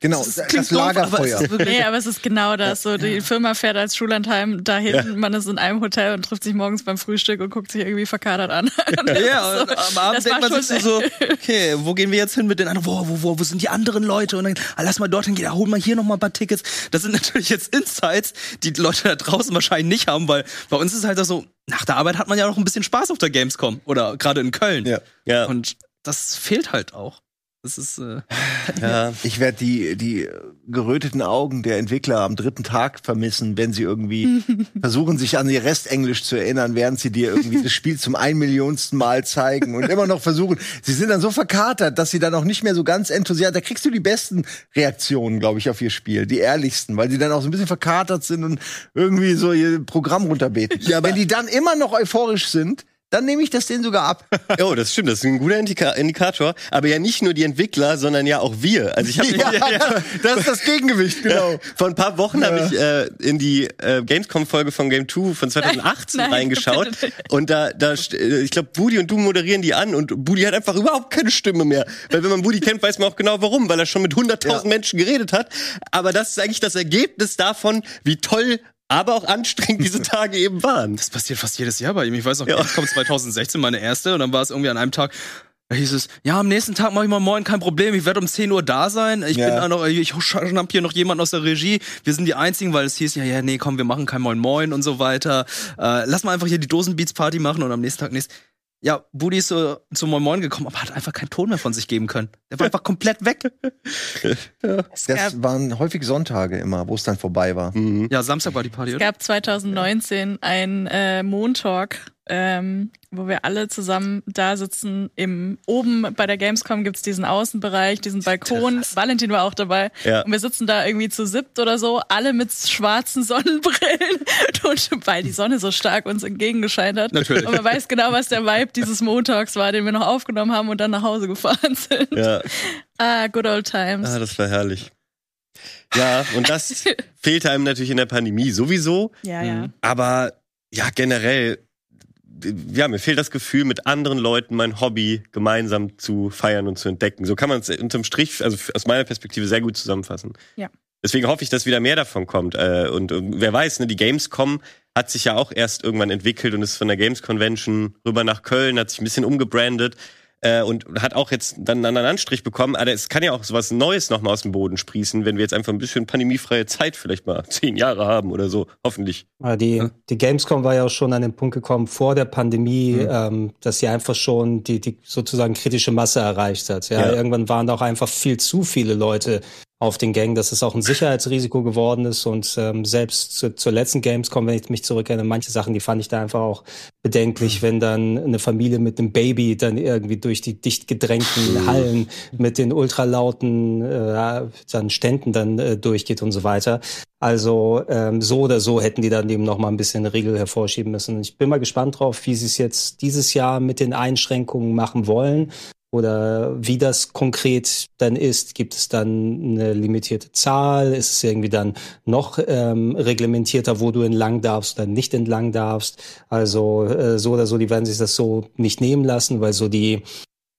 Genau, Das das, klingt doof, aber es Lagerfeuer. ist wirklich Nee, aber es ist genau das. So, die Firma fährt als Schullandheim dahin, man ist in einem Hotel und trifft sich morgens beim Frühstück und guckt sich irgendwie verkadert an. Ja, So, und am Abend das denkt man sich so, okay, wo gehen wir jetzt hin mit den anderen? Wo, wo, wo, wo sind die anderen Leute? Und dann, ah, lass mal dorthin gehen, ja, hol mal hier noch mal ein paar Tickets. Das sind natürlich jetzt Insights, die die Leute da draußen wahrscheinlich nicht haben, weil bei uns ist halt so, nach der Arbeit hat man ja noch ein bisschen Spaß auf der Gamescom oder gerade in Köln. Ja. Ja. Und das fehlt halt auch. Das ist, äh, ja. Ich werde die, die geröteten Augen der Entwickler am dritten Tag vermissen, wenn sie irgendwie versuchen, sich an ihr Restenglisch zu erinnern, während sie dir irgendwie das Spiel zum ein Millionsten Mal zeigen und immer noch versuchen. Sie sind dann so verkatert, dass sie dann auch nicht mehr so ganz enthusiastisch. Da kriegst du die besten Reaktionen, glaube ich, auf ihr Spiel, die ehrlichsten, weil sie dann auch so ein bisschen verkatert sind und irgendwie so ihr Programm runterbeten. Ja, wenn die dann immer noch euphorisch sind, dann nehme ich das denen sogar ab. Oh, das stimmt, das ist ein guter Indika Indikator. Aber ja nicht nur die Entwickler, sondern ja auch wir. Also ich habe Ja, das ist das Gegengewicht, genau. Vor ein paar Wochen habe ich äh, in die äh, Gamescom-Folge von Game 2 von 2018 Nein, nein, reingeschaut. Und da, da äh, ich glaube, Budi und du moderieren die an und Budi hat einfach überhaupt keine Stimme mehr. Weil wenn man Budi kennt, weiß man auch genau warum, weil er schon mit 100.000 Ja. Menschen geredet hat. Aber das ist eigentlich das Ergebnis davon, wie toll, aber auch anstrengend diese Tage eben waren. das passiert fast jedes Jahr bei ihm. Ich weiß noch, Ja. kommt 2016 meine erste und dann war es irgendwie an einem Tag, da hieß es, ja, am nächsten Tag mache ich mal morgen, kein Problem, ich werde um 10 Uhr da sein. Ich Ja. bin da noch, ich schnapp hier noch jemanden aus der Regie. Wir sind die Einzigen, weil es hieß, ja, ja, nee, komm, wir machen kein Moin Moin und so weiter. Äh, lass mal einfach hier die Dosenbeats-Party machen und am nächsten Tag nächst. Ja, Budi ist so zum Moin Moin gekommen, aber hat einfach keinen Ton mehr von sich geben können. Der war einfach komplett weg. Es gab, Das waren häufig Sonntage immer, wo es dann vorbei war. Ja, Samstag war die Party, es oder? gab 2019 ein äh, Montalk, ähm, wo wir alle zusammen da sitzen. Im, oben bei der Gamescom gibt's diesen Außenbereich, diesen Balkon. Valentin war auch dabei. Ja. Und wir sitzen da irgendwie zu siebt oder so, alle mit schwarzen Sonnenbrillen. Und weil die Sonne so stark uns entgegengescheint hat. Natürlich. Und man weiß genau, was der Vibe dieses Montags war, den wir noch aufgenommen haben und dann nach Hause gefahren sind. Ja. Ah, good old times. Ah, das war herrlich. Ja, und das fehlte einem natürlich in der Pandemie sowieso. ja, ja. Aber ja, generell, ja, mir fehlt das Gefühl, mit anderen Leuten mein Hobby gemeinsam zu feiern und zu entdecken. So kann man es unterm Strich, also aus meiner Perspektive, sehr gut zusammenfassen. Ja. Deswegen hoffe ich, dass wieder mehr davon kommt. Äh, Und, und wer weiß, ne, die Gamescom hat sich ja auch erst irgendwann entwickelt und ist von der Games Convention rüber nach Köln, hat sich ein bisschen umgebrandet äh, und hat auch jetzt dann einen anderen Anstrich bekommen. Aber es kann ja auch sowas Neues nochmal aus dem Boden sprießen, wenn wir jetzt einfach ein bisschen pandemiefreie Zeit vielleicht mal zehn Jahre haben oder so, hoffentlich. Aber Die, die Gamescom war ja auch schon an den Punkt gekommen vor der Pandemie, Mhm. ähm, dass sie einfach schon die, die sozusagen kritische Masse erreicht hat. Ja, Ja. irgendwann waren da auch einfach viel zu viele Leute auf den Gängen, dass es auch ein Sicherheitsrisiko geworden ist und ähm, selbst zu, zur letzten Gamescom, wenn ich mich zurückerinnere, manche Sachen, die fand ich da einfach auch bedenklich, wenn dann eine Familie mit einem Baby dann irgendwie durch die dicht gedrängten Hallen mit den ultralauten äh, dann Ständen dann äh, durchgeht und so weiter. Also ähm, so oder so hätten die dann eben noch mal ein bisschen Regel hervorschieben müssen. Ich bin mal gespannt drauf, wie sie es jetzt dieses Jahr mit den Einschränkungen machen wollen oder wie das konkret dann ist. Gibt es dann eine limitierte Zahl? Ist es irgendwie dann noch ähm, reglementierter, wo du entlang darfst oder nicht entlang darfst? Also äh, so oder so, die werden sich das so nicht nehmen lassen, weil so die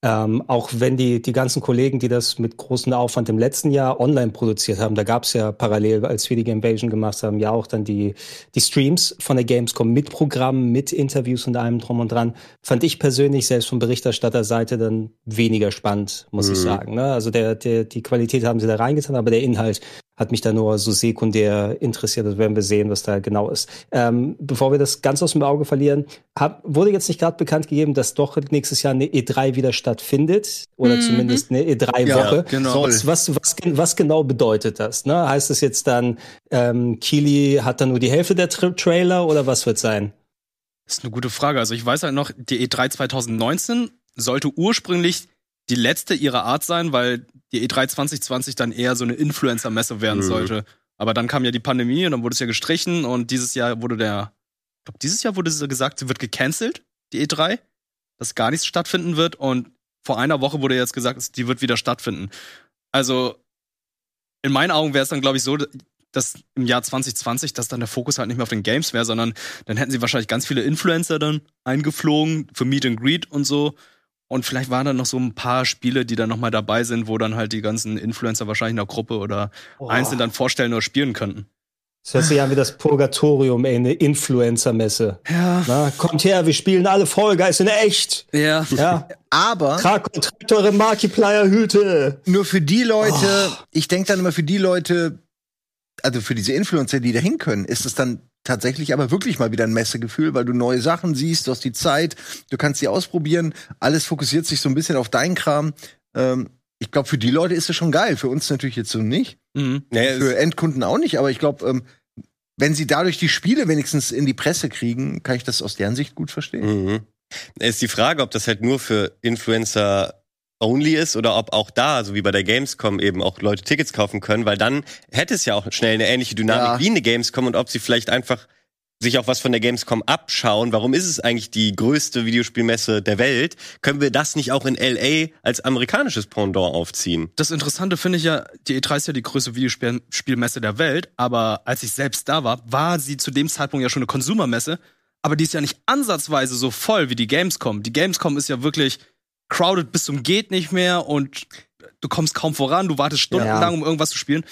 ähm, auch wenn die, die ganzen Kollegen, die das mit großem Aufwand im letzten Jahr online produziert haben, da gab es ja parallel, als wir die Invasion gemacht haben, ja auch dann die, die Streams von der Gamescom mit Programmen, mit Interviews und allem drum und dran, fand ich persönlich selbst von Berichterstatterseite dann weniger spannend, muss ich Mhm. sagen. Ne? Also der, der, die Qualität haben sie da reingetan, aber der Inhalt hat mich da nur so sekundär interessiert. Das werden wir sehen, was da genau ist. Ähm, bevor wir das ganz aus dem Auge verlieren, hab, wurde jetzt nicht gerade bekannt gegeben, dass doch nächstes Jahr eine E3 wieder stattfindet oder Mhm. zumindest eine E3-Woche. Ja, genau. Was, was, was, was genau bedeutet das? Ne? Heißt es jetzt dann, ähm, Kili hat dann nur die Hälfte der Tra Trailer oder was wird sein? Das ist eine gute Frage. Also ich weiß halt noch, die E3 2019 sollte ursprünglich die letzte ihrer Art sein, weil die E E3 2020 dann eher so eine Influencer-Messe werden Mhm. sollte. Aber dann kam ja die Pandemie und dann wurde es ja gestrichen und dieses Jahr wurde der, ich glaube, dieses Jahr wurde gesagt, sie wird gecancelt, die E3, dass gar nichts stattfinden wird und vor einer Woche wurde jetzt gesagt, die wird wieder stattfinden. Also in meinen Augen wäre es dann, glaube ich, so, dass im Jahr 2020, dass dann der Fokus halt nicht mehr auf den Games wäre, sondern dann hätten sie wahrscheinlich ganz viele Influencer dann eingeflogen für Meet and Greet und so. Und vielleicht waren dann noch so ein paar Spiele, die dann nochmal dabei sind, wo dann halt die ganzen Influencer wahrscheinlich in der Gruppe oder Oh. einzeln dann vorstellen oder spielen könnten. Das hört sich an wie das Purgatorium, ey, eine Influencer-Messe. Ja. Na, kommt her, wir spielen alle Fall Guys in echt. Ja. Ja, Aber tragt, tragt eure Markiplier-Hüte. nur für die Leute, ich denke dann immer für die Leute, also für diese Influencer, die da hin können, ist es dann tatsächlich aber wirklich mal wieder ein Messegefühl, weil du neue Sachen siehst, du hast die Zeit, du kannst sie ausprobieren, alles fokussiert sich so ein bisschen auf deinen Kram. Ähm, ich glaube, für die Leute ist es schon geil, für uns natürlich jetzt so nicht, Mhm. Naja, für Endkunden auch nicht, aber ich glaube, ähm, wenn sie dadurch die Spiele wenigstens in die Presse kriegen, kann ich das aus deren Sicht gut verstehen. Mhm. Ist die Frage, ob das halt nur für Influencer only ist oder ob auch da, so wie bei der Gamescom, eben auch Leute Tickets kaufen können, weil dann hätte es ja auch schnell eine ähnliche Dynamik Ja. wie eine Gamescom und ob sie vielleicht einfach sich auch was von der Gamescom abschauen. Warum ist es eigentlich die größte Videospielmesse der Welt? Können wir das nicht auch in LA als amerikanisches Pendant aufziehen? Das Interessante finde ich ja, die E3 ist ja die größte Videospielmesse der Welt, aber als ich selbst da war, war sie zu dem Zeitpunkt ja schon eine Konsumermesse, aber die ist ja nicht ansatzweise so voll wie die Gamescom. Die Gamescom ist ja wirklich crowded bis zum geht nicht mehr und du kommst kaum voran, du wartest stundenlang, Ja. um irgendwas zu spielen.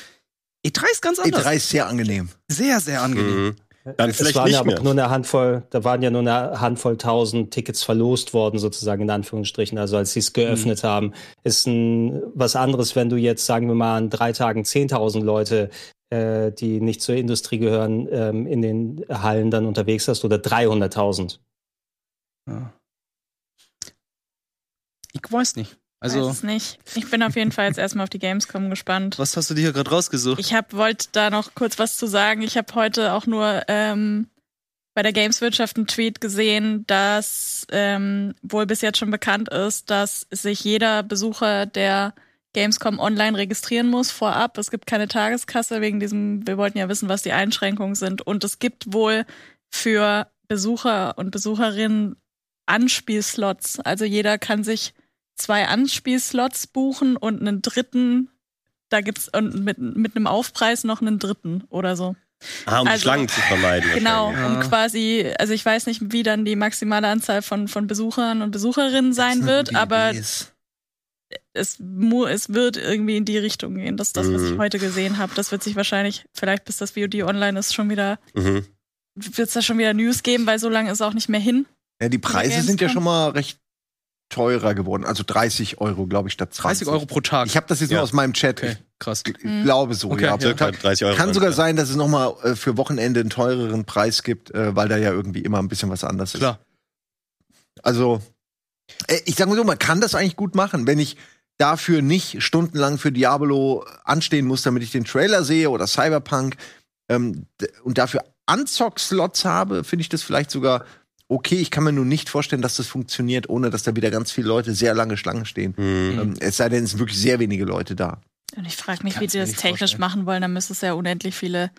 E3 ist ganz anders. E3 ist sehr angenehm. Sehr, sehr angenehm. Mhm. Dann Es vielleicht waren ja nicht aber mehr. nur eine Handvoll, da waren ja nur eine Handvoll tausend Tickets verlost worden, sozusagen in Anführungsstrichen, also als sie es geöffnet Mhm. haben. Ist ein, was anderes, wenn du jetzt, sagen wir mal, an drei Tagen 10.000 Leute, äh, die nicht zur Industrie gehören, ähm, in den Hallen dann unterwegs hast oder 300.000. Ja. Ich weiß nicht. Also, weiß es nicht. Ich bin auf jeden Fall jetzt erstmal auf die Gamescom gespannt. was hast du dir hier gerade rausgesucht? Ich hab, wollte da noch kurz was zu sagen. Ich habe heute auch nur ähm, bei der Gameswirtschaft einen Tweet gesehen, dass ähm, wohl bis jetzt schon bekannt ist, dass sich jeder Besucher der Gamescom online registrieren muss vorab. Es gibt keine Tageskasse wegen diesem, wir wollten ja wissen, was die Einschränkungen sind. Und es gibt wohl für Besucher und Besucherinnen Anspielslots. Also jeder kann sich zwei Anspielslots buchen und einen dritten, da gibt's und mit, mit einem Aufpreis noch einen dritten oder so. Ah, um Also- Schlangen zu vermeiden. Genau, wahrscheinlich. um Ja. quasi, also ich weiß nicht, wie dann die maximale Anzahl von, von Besuchern und Besucherinnen sein wird, aber es, mu es wird irgendwie in die Richtung gehen. Das ist das, was ich Mhm. heute gesehen habe. Das wird sich wahrscheinlich, vielleicht bis das VOD online ist, schon wieder, Mhm. wird es da schon wieder News geben, weil so lange ist auch nicht mehr hin. Ja, die Preise sind ja schon mal recht teurer geworden. Also 30 Euro, glaube ich, statt 20. 30 Euro pro Tag. Ich habe das jetzt Ja. nur aus meinem Chat. okay, krass. Ich Mhm. glaube so, Okay, ja. ja. Pro Circa Tag. 30 Euro. Kann sogar ja. sein, dass es noch mal äh, für Wochenende einen teureren Preis gibt, äh, weil da ja irgendwie immer ein bisschen was anders ist. Klar. Also, äh, ich sag mal so, man kann das eigentlich gut machen, wenn ich dafür nicht stundenlang für Diablo anstehen muss, damit ich den Trailer sehe oder Cyberpunk ähm, und dafür Anzock-Slots habe, finde ich das vielleicht sogar okay. Ich kann mir nur nicht vorstellen, dass das funktioniert, ohne dass da wieder ganz viele Leute sehr lange Schlangen stehen. Mhm. Ähm, es sei denn, es sind wirklich sehr wenige Leute da. Und ich frage mich, wie Kann's die das technisch vorstellen. machen wollen. Dann müsste es ja unendlich viele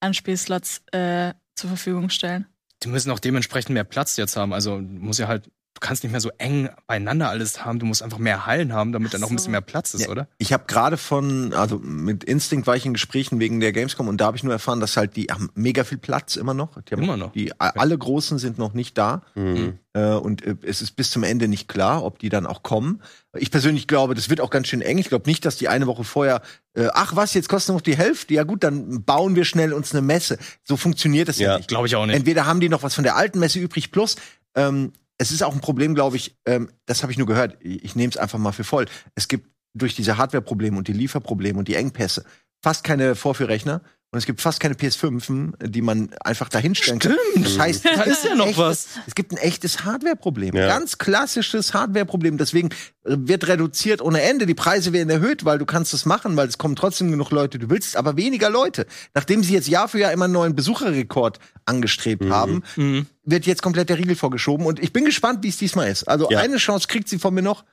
Anspielslots äh, zur Verfügung stellen. Die müssen auch dementsprechend mehr Platz jetzt haben. Also du musst ja halt, kannst nicht mehr so eng beieinander alles haben. Du musst einfach mehr Hallen haben, damit Ach dann auch ein bisschen so. mehr Platz ist, Ja. oder? Ich habe gerade von, also mit Instinct war ich in Gesprächen wegen der Gamescom und da habe ich nur erfahren, dass halt die haben mega viel Platz immer noch. Die haben Immer noch? Die, Alle Großen sind noch nicht da. Mhm. Äh, und äh, es ist bis zum Ende nicht klar, ob die dann auch kommen. Ich persönlich glaube, das wird auch ganz schön eng. Ich glaube nicht, dass die eine Woche vorher, äh, ach was, jetzt kostet noch die Hälfte. Ja gut, dann bauen wir schnell uns eine Messe. So funktioniert das ja, Ja. nicht. Glaube ich auch nicht. Entweder haben die noch was von der alten Messe übrig, plus ähm, es ist auch ein Problem, glaube ich, ähm, das habe ich nur gehört, ich, ich nehme es einfach mal für voll. Es gibt durch diese Hardware-Probleme und die Lieferprobleme und die Engpässe fast keine Vorführrechner und es gibt fast keine PS5, die man einfach dahinstellen kann. Das heißt, Da ist ja noch echtes, was. Es gibt ein echtes Hardware-Problem. Ja. Ganz klassisches Hardware-Problem. Deswegen äh, wird reduziert ohne Ende. Die Preise werden erhöht, weil du kannst es machen, weil es kommen trotzdem genug Leute. Du willst aber weniger Leute. Nachdem sie jetzt Jahr für Jahr immer einen neuen Besucherrekord angestrebt haben, Mhm. wird jetzt komplett der Riegel vorgeschoben. Und ich bin gespannt, wie es diesmal ist. Also Ja. eine Chance kriegt sie von mir noch.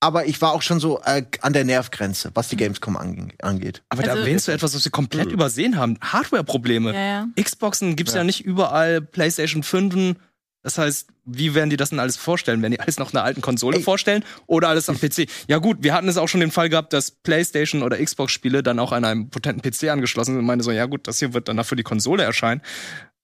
Aber ich war auch schon so äh, an der Nervgrenze, was die Gamescom ange angeht. Aber da Also- erwähnst du etwas, was wir komplett übersehen haben. Hardware-Probleme. Ja, ja. Xboxen gibt's ja. Ja. nicht überall, PlayStation 5 Das heißt, wie werden die das denn alles vorstellen? Werden die alles noch einer alten Konsole Ey. vorstellen oder alles am PC? Ja gut, wir hatten es auch schon den Fall gehabt, dass PlayStation oder Xbox-Spiele dann auch an einem potenten PC angeschlossen sind und meinte so, ja gut, das hier wird dann dafür die Konsole erscheinen.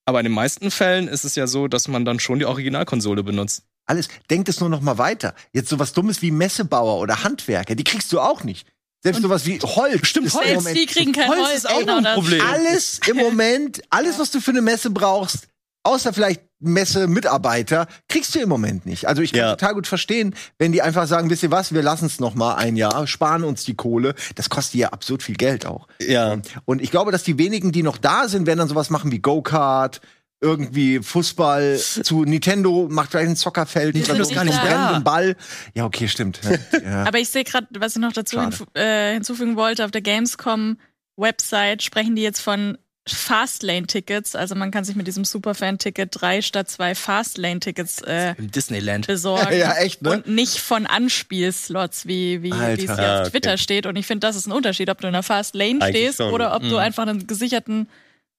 Aber in den meisten Fällen ist es ja so, dass man dann schon die Originalkonsole benutzt. Alles, denkt es nur noch mal weiter. Jetzt sowas Dummes wie Messebauer oder Handwerker, die kriegst du auch nicht. Selbst sowas wie Holz. Stimmt, ist im Holz. Moment- Die kriegen kein Holz Holz. ist auch genau ein das. Problem. Alles im Moment, alles, was du für eine Messe brauchst, außer vielleicht Messe-Mitarbeiter, kriegst du im Moment nicht. Also ich kann Ja. total gut verstehen, wenn die einfach sagen, wisst ihr was, wir lassen es noch mal ein Jahr, sparen uns die Kohle. Das kostet ja absurd viel Geld auch. Ja. Und ich glaube, dass die wenigen, die noch da sind, werden dann sowas machen wie Go-Kart, irgendwie Fußball zu Nintendo macht vielleicht ein Zockerfeld Die sind mit nicht brennenden Ball. Ja, okay, stimmt. Ja. Aber ich sehe gerade, was ich noch dazu hinfu äh, hinzufügen wollte, auf der Gamescom-Website sprechen die jetzt von Fastlane-Tickets. Also man kann sich mit diesem Superfan-Ticket drei statt zwei Fastlane-Tickets äh, Im Disneyland. besorgen. Ja, echt, ne? Und nicht von Anspielslots, wie, wie es hier Ah, auf okay. Twitter steht. Und ich finde, das ist ein Unterschied, ob du in der Fastlane Eigentlich stehst schon. oder ob du Mhm. einfach einen gesicherten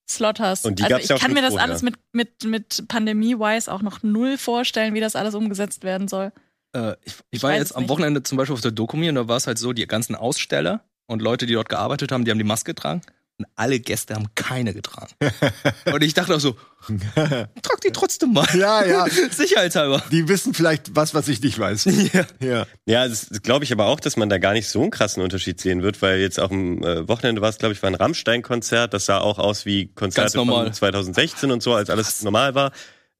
Slot hast. Und die also ich ja kann mir das vorher. alles mit, mit, mit Pandemie-wise auch noch null vorstellen, wie das alles umgesetzt werden soll. Äh, ich, ich Ich war jetzt am nicht. Wochenende zum Beispiel auf der Dokumi und da war es halt so, die ganzen Aussteller und Leute, die dort gearbeitet haben, die haben die Maske getragen. Und alle Gäste haben keine getragen. und ich dachte auch so, trag die trotzdem mal. ja, ja. Sicherheitshalber. Die wissen vielleicht was, was ich nicht weiß. Ja. Ja. Ja, das glaube ich aber auch, dass man da gar nicht so einen krassen Unterschied sehen wird, weil jetzt auch am äh, Wochenende war es, glaube ich, war ein Rammstein-Konzert. Das sah auch aus wie Konzerte von 2016 und so, als alles normal war.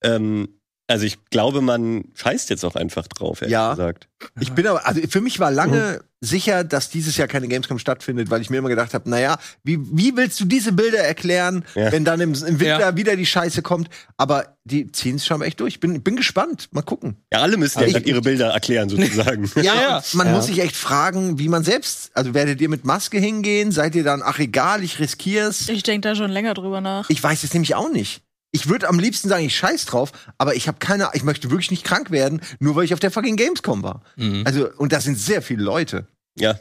Ähm, also ich glaube, man scheißt jetzt auch einfach drauf, ehrlich Ja. gesagt. Ich bin aber, also für mich war lange sicher, dass dieses Jahr keine Gamescom stattfindet, weil ich mir immer gedacht habe, naja, wie, wie willst du diese Bilder erklären, Ja. wenn dann im, im Winter Ja. wieder die Scheiße kommt? Aber die ziehen es schon echt durch. Bin, bin gespannt. Mal gucken. Ja, alle müssen ja Ich- ihre Bilder erklären, sozusagen. Ja, ja. man Ja. muss sich echt fragen, wie man selbst, also werdet ihr mit Maske hingehen? Seid ihr dann, ach egal, ich riskier's? Ich denke da schon länger drüber nach. Ich weiß es nämlich auch nicht. Ich würde am liebsten sagen, ich scheiß drauf, aber ich habe keine, ich möchte wirklich nicht krank werden, nur weil ich auf der fucking Gamescom war. Mhm. Also, und das sind sehr viele Leute. ja.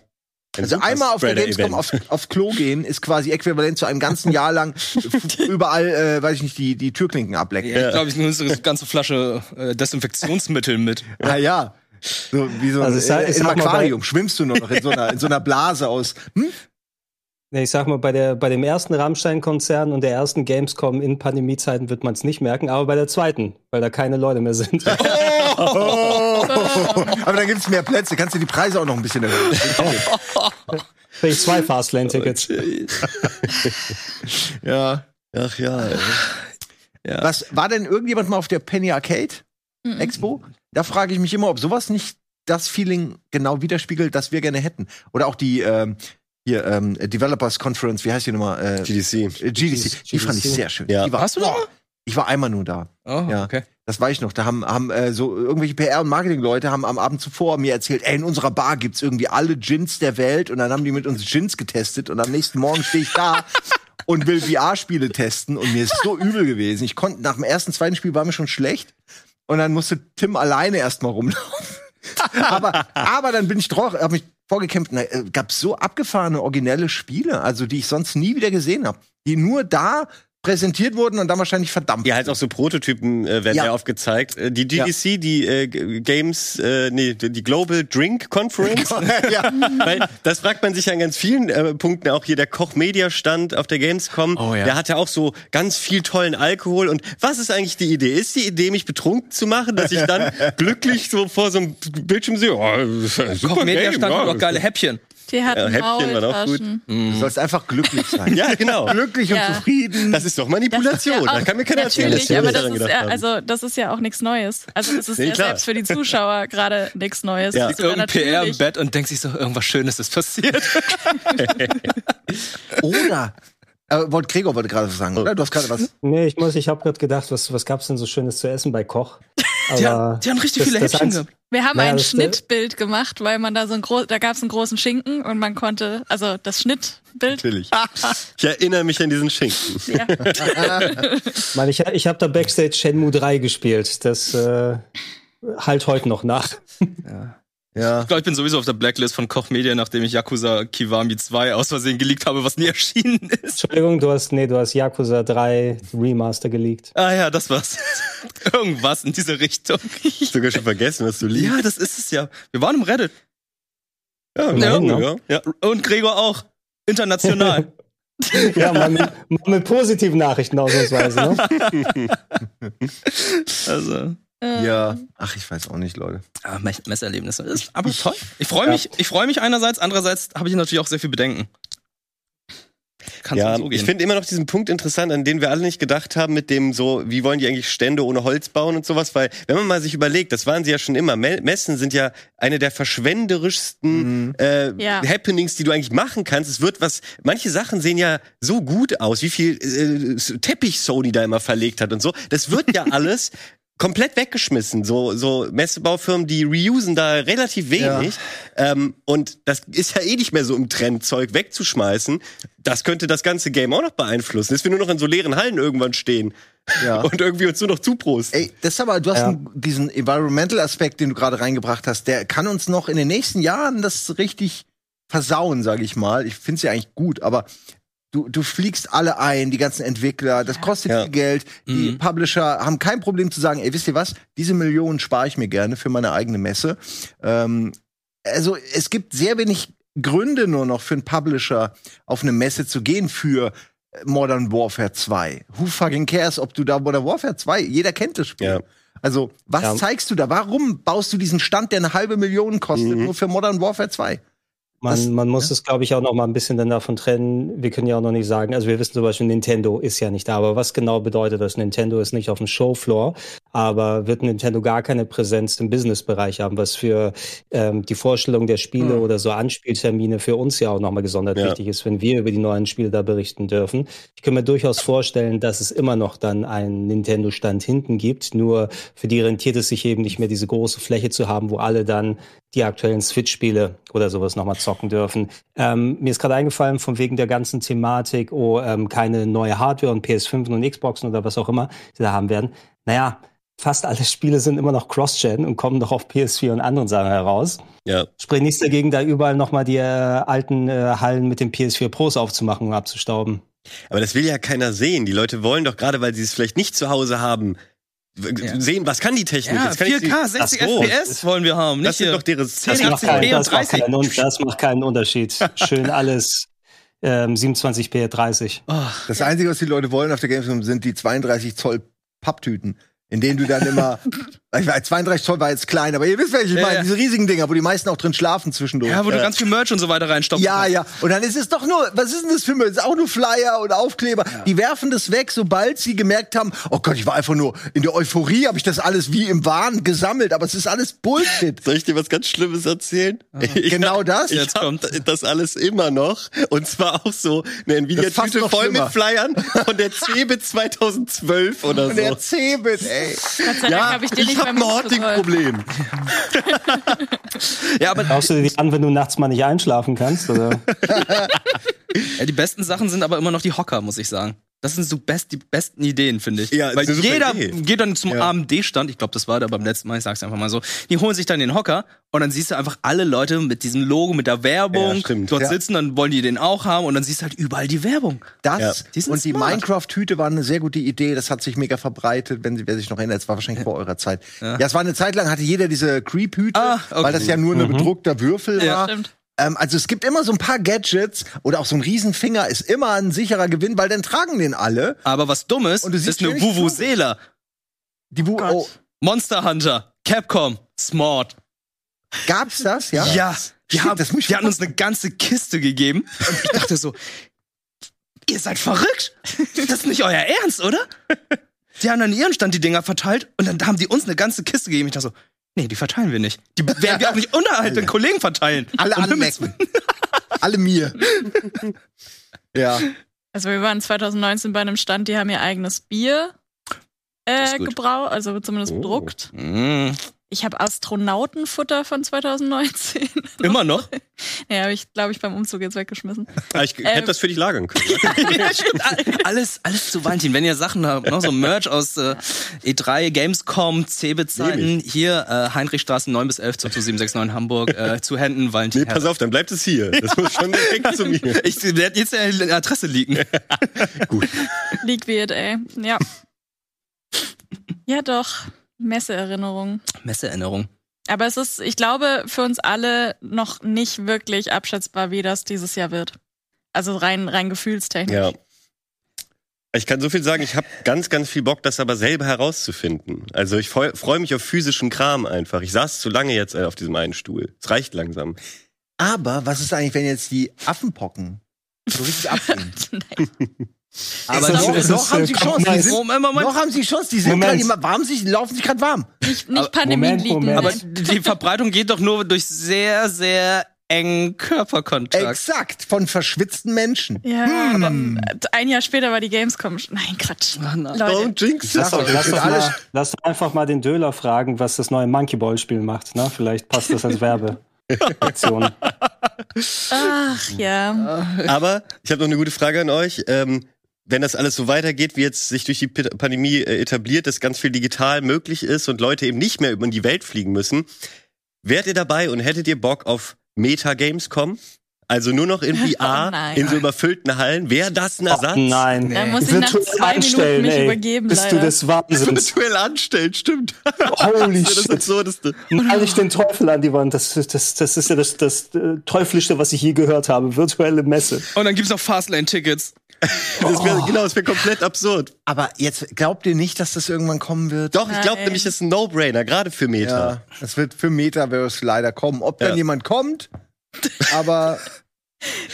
Ein Also einmal auf der Gamescom auf, aufs Klo gehen, ist quasi äquivalent zu einem ganzen Jahr lang überall, äh, weiß ich nicht, die, die Türklinken ablecken. Ja, ich glaube, ich nehme eine ganze Flasche äh, Desinfektionsmittel mit. Ja, ja. So, wie so Also ein, ich sag- äh, im sag Aquarium schwimmst du nur noch in so einer, in so einer Blase aus. Hm? Ich sag mal, bei, der, bei dem ersten Rammstein-Konzern und der ersten Gamescom in Pandemiezeiten wird man es nicht merken, aber bei der zweiten, weil da keine Leute mehr sind. Aber dann gibt's mehr Plätze, kannst du die Preise auch noch ein bisschen erhöhen. Ich zwei Fastlane-Tickets. ja. Ach ja. ey. Was war denn irgendjemand mal auf der Penny Arcade Mhm. Expo? Da frage ich mich immer, ob sowas nicht das Feeling genau widerspiegelt, das wir gerne hätten. Oder auch die ähm, hier ähm, Developers Conference, wie heißt die nochmal? Äh, GDC. äh, GDC. Die fand ich GDC. sehr schön. Ja. Die war, Warst du mal? Ich war einmal nur da. Oh, Ja. okay. Das weiß ich noch. Da haben, haben äh, so irgendwelche PR- und Marketing-Leute haben am Abend zuvor mir erzählt, ey, in unserer Bar gibt's irgendwie alle Gins der Welt und dann haben die mit uns Gins getestet und am nächsten Morgen stehe ich da und will VR-Spiele testen und mir ist so übel gewesen. Ich konnte nach dem ersten, zweiten Spiel war mir schon schlecht und dann musste Tim alleine erstmal rumlaufen. aber, aber dann bin ich drauf, habe mich vorgekämpft. Na, äh, gab so abgefahrene, originelle Spiele, also die ich sonst nie wieder gesehen habe, die nur da präsentiert wurden und dann wahrscheinlich verdammt. Ja, halt auch so Prototypen äh, werden Ja. ja. aufgezeigt. Äh, Die GDC, die äh, Games, äh, nee, die Global Drink Conference. ja. Weil das fragt man sich an ganz vielen äh, Punkten. Auch hier der Koch Media Stand auf der Gamescom. Oh ja. Der hat ja auch so ganz viel tollen Alkohol. Und was ist eigentlich die Idee? Ist die Idee, mich betrunken zu machen, dass ich dann glücklich so vor so einem Bildschirm sehe? Oh, super Koch Media Game, stand ja. auch geile Häppchen. Die hatten Ja, Häppchen waren auch gut. Du sollst einfach glücklich sein. Ja, genau. glücklich Ja. und zufrieden. Das ist doch Manipulation. Das ist da kann mir keiner erzählen, dass aber das daran ist, gedacht ja, haben. also, das ist ja auch nichts Neues. Also das ist Nee, ja klar. selbst für die Zuschauer gerade nichts Neues. Ja. Das ist Irgendein PR im Bett und denkt sich so, irgendwas Schönes ist passiert. Oder, äh, wollt, Gregor wollte gerade was sagen, oder? Du hast gerade was. Nee, ich muss, ich habe gerade gedacht, was, was gab's denn so Schönes zu essen bei Koch? Die, haben, die haben richtig das- viele das Häppchen gehabt. Wir haben Naja, ein Schnittbild gemacht, weil man da so ein groß, da gab es einen großen Schinken und man konnte, also das Schnittbild. Natürlich. Ich erinnere mich an diesen Schinken. Ja. Ich meine, ich, ich habe da Backstage Shenmue 3 gespielt. Das äh, halt heute noch nach. Ja. Ja. Ich glaube, ich bin sowieso auf der Blacklist von Koch Media, nachdem ich Yakuza Kiwami 2 aus Versehen geleakt habe, was nie erschienen ist. Entschuldigung, du hast, nee, du hast Yakuza 3 Remaster geleakt. Ah ja, das war's. Irgendwas in diese Richtung. Sogar schon vergessen, was du liest. Ja, das ist es ja. Wir waren im Reddit. Ja, Immerhin, ja, ne? ja. Ja. Und Gregor auch. International. Ja, mal mit, mal mit positiven Nachrichten ausnahmsweise, ne? also. Ja. Ach, ich weiß auch nicht, Leute. Ja, Me- Messerlebnisse. Ist aber toll. Ich freue mich, ich freue mich einerseits, andererseits habe ich natürlich auch sehr viel Bedenken. Kann Ja, so gehen. ich finde immer noch diesen Punkt interessant, an den wir alle nicht gedacht haben, mit dem so, wie wollen die eigentlich Stände ohne Holz bauen und sowas, weil, wenn man mal sich überlegt, das waren sie ja schon immer, Me Messen sind ja eine der verschwenderischsten äh, Ja. Happenings, die du eigentlich machen kannst. Es wird was, manche Sachen sehen ja so gut aus, wie viel äh, Teppich Sony da immer verlegt hat und so. Das wird ja alles komplett weggeschmissen. So, so Messebaufirmen, die reusen da relativ wenig. Ähm, und das ist ja eh nicht mehr so im Trend, Zeug wegzuschmeißen. Das könnte das ganze Game auch noch beeinflussen. Dass wir nur noch in so leeren Hallen irgendwann stehen Ja. und irgendwie uns nur noch zuprosten. Ey, das ist aber, du hast Ja. einen, diesen Environmental-Aspekt, den du gerade reingebracht hast, der kann uns noch in den nächsten Jahren das richtig versauen, sage ich mal. Ich finde es ja eigentlich gut, aber du, du fliegst alle ein, die ganzen Entwickler, das kostet Ja. viel Geld. Die Mhm. Publisher haben kein Problem zu sagen, ey, wisst ihr was, diese Millionen spare ich mir gerne für meine eigene Messe. Ähm, also es gibt sehr wenig Gründe nur noch für einen Publisher auf eine Messe zu gehen für Modern Warfare 2. Who fucking cares, ob du da Modern Warfare 2, jeder kennt das Spiel. Ja. Also, was Ja. zeigst du da? Warum baust du diesen Stand, der eine halbe Million kostet, Mhm. nur für Modern Warfare 2? Man, man muss es, glaube ich, auch noch mal ein bisschen dann davon trennen. Wir können ja auch noch nicht sagen, also wir wissen zum Beispiel, Nintendo ist ja nicht da, aber was genau bedeutet das? Nintendo ist nicht auf dem Showfloor, aber wird Nintendo gar keine Präsenz im Businessbereich haben, was für ähm, die Vorstellung der Spiele Hm. oder so Anspieltermine für uns ja auch noch mal gesondert Ja. wichtig ist, wenn wir über die neuen Spiele da berichten dürfen. Ich kann mir durchaus vorstellen, dass es immer noch dann einen Nintendo-Stand hinten gibt, nur für die rentiert es sich eben nicht mehr, diese große Fläche zu haben, wo alle dann die aktuellen Switch-Spiele oder sowas nochmal zocken dürfen. Ähm, mir ist gerade eingefallen, von wegen der ganzen Thematik, oh, ähm, keine neue Hardware und PS5 und Xboxen oder was auch immer, die da haben werden. Naja, fast alle Spiele sind immer noch Cross-Gen und kommen doch auf PS4 und anderen Sachen heraus. Ja. Sprich nichts dagegen, da überall nochmal die äh, alten äh, Hallen mit den PS4 Pros aufzumachen und abzustauben. Aber das will ja keiner sehen. Die Leute wollen doch gerade, weil sie es vielleicht nicht zu Hause haben, Ja. sehen, was kann die Technik? ja, Jetzt kann ich sie- 4K, 60 Ach so. FPS wollen wir haben. Nicht Das sind hier. doch deren Das 1080p macht, keinen, das, und macht 30. keinen, das macht keinen Unterschied. Schön alles ähm, 27p 30. Oh, Das Einzige, was die Leute wollen auf der Gamescom, sind die 32 Zoll Papptüten, in denen du dann immer, ich weiß, 32 Zoll war jetzt klein, aber ihr wisst, welche ich Ja, meine, ja. diese riesigen Dinger, wo die meisten auch drin schlafen zwischendurch. ja, wo du Äh, ganz viel Merch und so weiter reinstopfst. Ja, ja. Und dann ist es doch nur, was ist denn das für Müll? Das ist auch nur Flyer und Aufkleber. Die werfen das weg, sobald sie gemerkt haben, oh Gott, ich war einfach nur in der Euphorie, habe ich das alles wie im Wahn gesammelt, aber es ist alles Bullshit. Soll ich dir was ganz Schlimmes erzählen? Ich Genau das? Ich Jetzt kommt. das alles immer noch. Und zwar auch so eine Nvidia-Tüte voll schlimmer. mit Flyern von der CeBIT 2012 oder Und der so. Cebit, ey. Gott sei Dank habe ich dir nicht hab beim ein. Horting-Problem. ja, aber Schaust du dir die an, wenn du nachts mal nicht einschlafen kannst? Oder? ja, die besten Sachen sind aber immer noch die Hocker, muss ich sagen. Das sind so best, die besten Ideen, finde ich. Ja, Weil jeder Idee. geht dann zum Ja. AMD-Stand, ich glaube, das war da beim letzten Mal, ich sag's einfach mal so, die holen sich dann den Hocker und dann siehst du einfach alle Leute mit diesem Logo, mit der Werbung Ja, dort Ja. sitzen, dann wollen die den auch haben und dann siehst du halt überall die Werbung. Das Ja. Die und die smart. Minecraft-Tüte war eine sehr gute Idee. Das hat sich mega verbreitet, wenn sie, wer sich noch erinnert, es war wahrscheinlich vor eurer Zeit. Ja. es war eine Zeit lang, hatte jeder diese Creep-Hüte, Ah, okay. weil das ja nur ein bedruckter Würfel Ja. war. Stimmt. Ähm, also es gibt immer so ein paar Gadgets oder auch so ein Riesenfinger ist immer ein sicherer Gewinn, weil dann tragen den alle. Aber was dumm ist, Und du siehst ist eine Vuvuzela. Die Wu oh, Monster Hunter, Capcom, Smart. gab's das? Ja. Ja, die, Shit, haben, das muss ich die hatten uns eine ganze Kiste gegeben. Und ich dachte so, ihr seid verrückt. Das ist nicht euer Ernst, oder? Die haben dann ihren Stand die Dinger verteilt und dann haben die uns eine ganze Kiste gegeben. Ich dachte so, nee, die verteilen wir nicht. Die werden wir auch nicht unterhalb den Kollegen verteilen. Alle anlecken. alle mir. ja. Also wir waren 2019 bei einem Stand, die haben ihr eigenes Bier äh, gebraut, also zumindest Oh. bedruckt. Mm, Ich habe Astronautenfutter von 2019. immer noch? Ja, habe ich, glaube ich, beim Umzug jetzt weggeschmissen. Ah, ich Ähm. hätte das für dich lagern können. alles, alles zu Valentin. Wenn ihr Sachen habt, noch so Merch aus äh, E3, Gamescom, Cebit-Zeiten, hier äh, Heinrichstraße 9 bis 11 zu 2769 Hamburg, äh, zu Händen Valentin. Nee, pass auf, dann bleibt es hier. Das muss schon direkt zu mir. Ich werde jetzt die Adresse leaken. League wird, ey. Ja. Ja, doch. Messeerinnerung. Messeerinnerung. Aber es ist, ich glaube, für uns alle noch nicht wirklich abschätzbar, wie das dieses Jahr wird. Also rein, rein gefühlstechnisch. Ja. Ich kann so viel sagen, ich habe ganz, ganz viel Bock, das aber selber herauszufinden. Also ich freue mich auf physischen Kram einfach. Ich saß zu lange jetzt äh, auf diesem einen Stuhl. Es reicht langsam. Aber was ist eigentlich, wenn jetzt die Affenpocken so richtig abgehen? Aber das- noch, noch ist, haben äh, sie Chance. Sind, Moment, Moment. noch haben sie Chance. Die sind Moment. gerade, die warm sich, laufen sich gerade warm. Nicht, nicht Aber- Pandemie. Aber die Verbreitung geht doch nur durch sehr, sehr engen Körperkontakt. Exakt. Von verschwitzten Menschen. Ja, aber ein Jahr später war die Gamescom. Nein, Quatsch. nein. Leute, jinx Lass doch, Lass doch, mal, lass doch einfach mal den Döler fragen, was das neue Monkey Ball Spiel macht. Ne? Vielleicht passt das als Werbeaktion. Ach ja. Aber ich habe noch eine gute Frage an euch. Ähm, wenn das alles so weitergeht, wie jetzt sich durch die Pandemie äh, etabliert, dass ganz viel digital möglich ist und Leute eben nicht mehr über die Welt fliegen müssen, wärt ihr dabei und hättet ihr Bock auf Meta Gamescom? Also nur noch in VR, Oh nein. in so überfüllten Hallen. Wäre das ein Ersatz? Nein. Da muss ich nach Virtuell zwei Minuten mich übergeben, Bist leider. du des Wahnsinns. Virtuell anstellen, stimmt. Holy Das ist das shit. Absurdeste. Mal nicht den Teufel an die Wand. Das, ist- das, das ist ja das, das äh, Teuflischste, was ich je gehört habe. Virtuelle Messe. Und dann gibt's noch Fastlane-Tickets. Das wär, Genau, das wäre komplett absurd. aber jetzt glaubt ihr nicht, dass das irgendwann kommen wird? Doch, ich glaube Nein. nämlich, das ist ein No-Brainer, gerade für Meta. Ja, das wird für Metaverse leider kommen. Ob Ja. dann jemand kommt, aber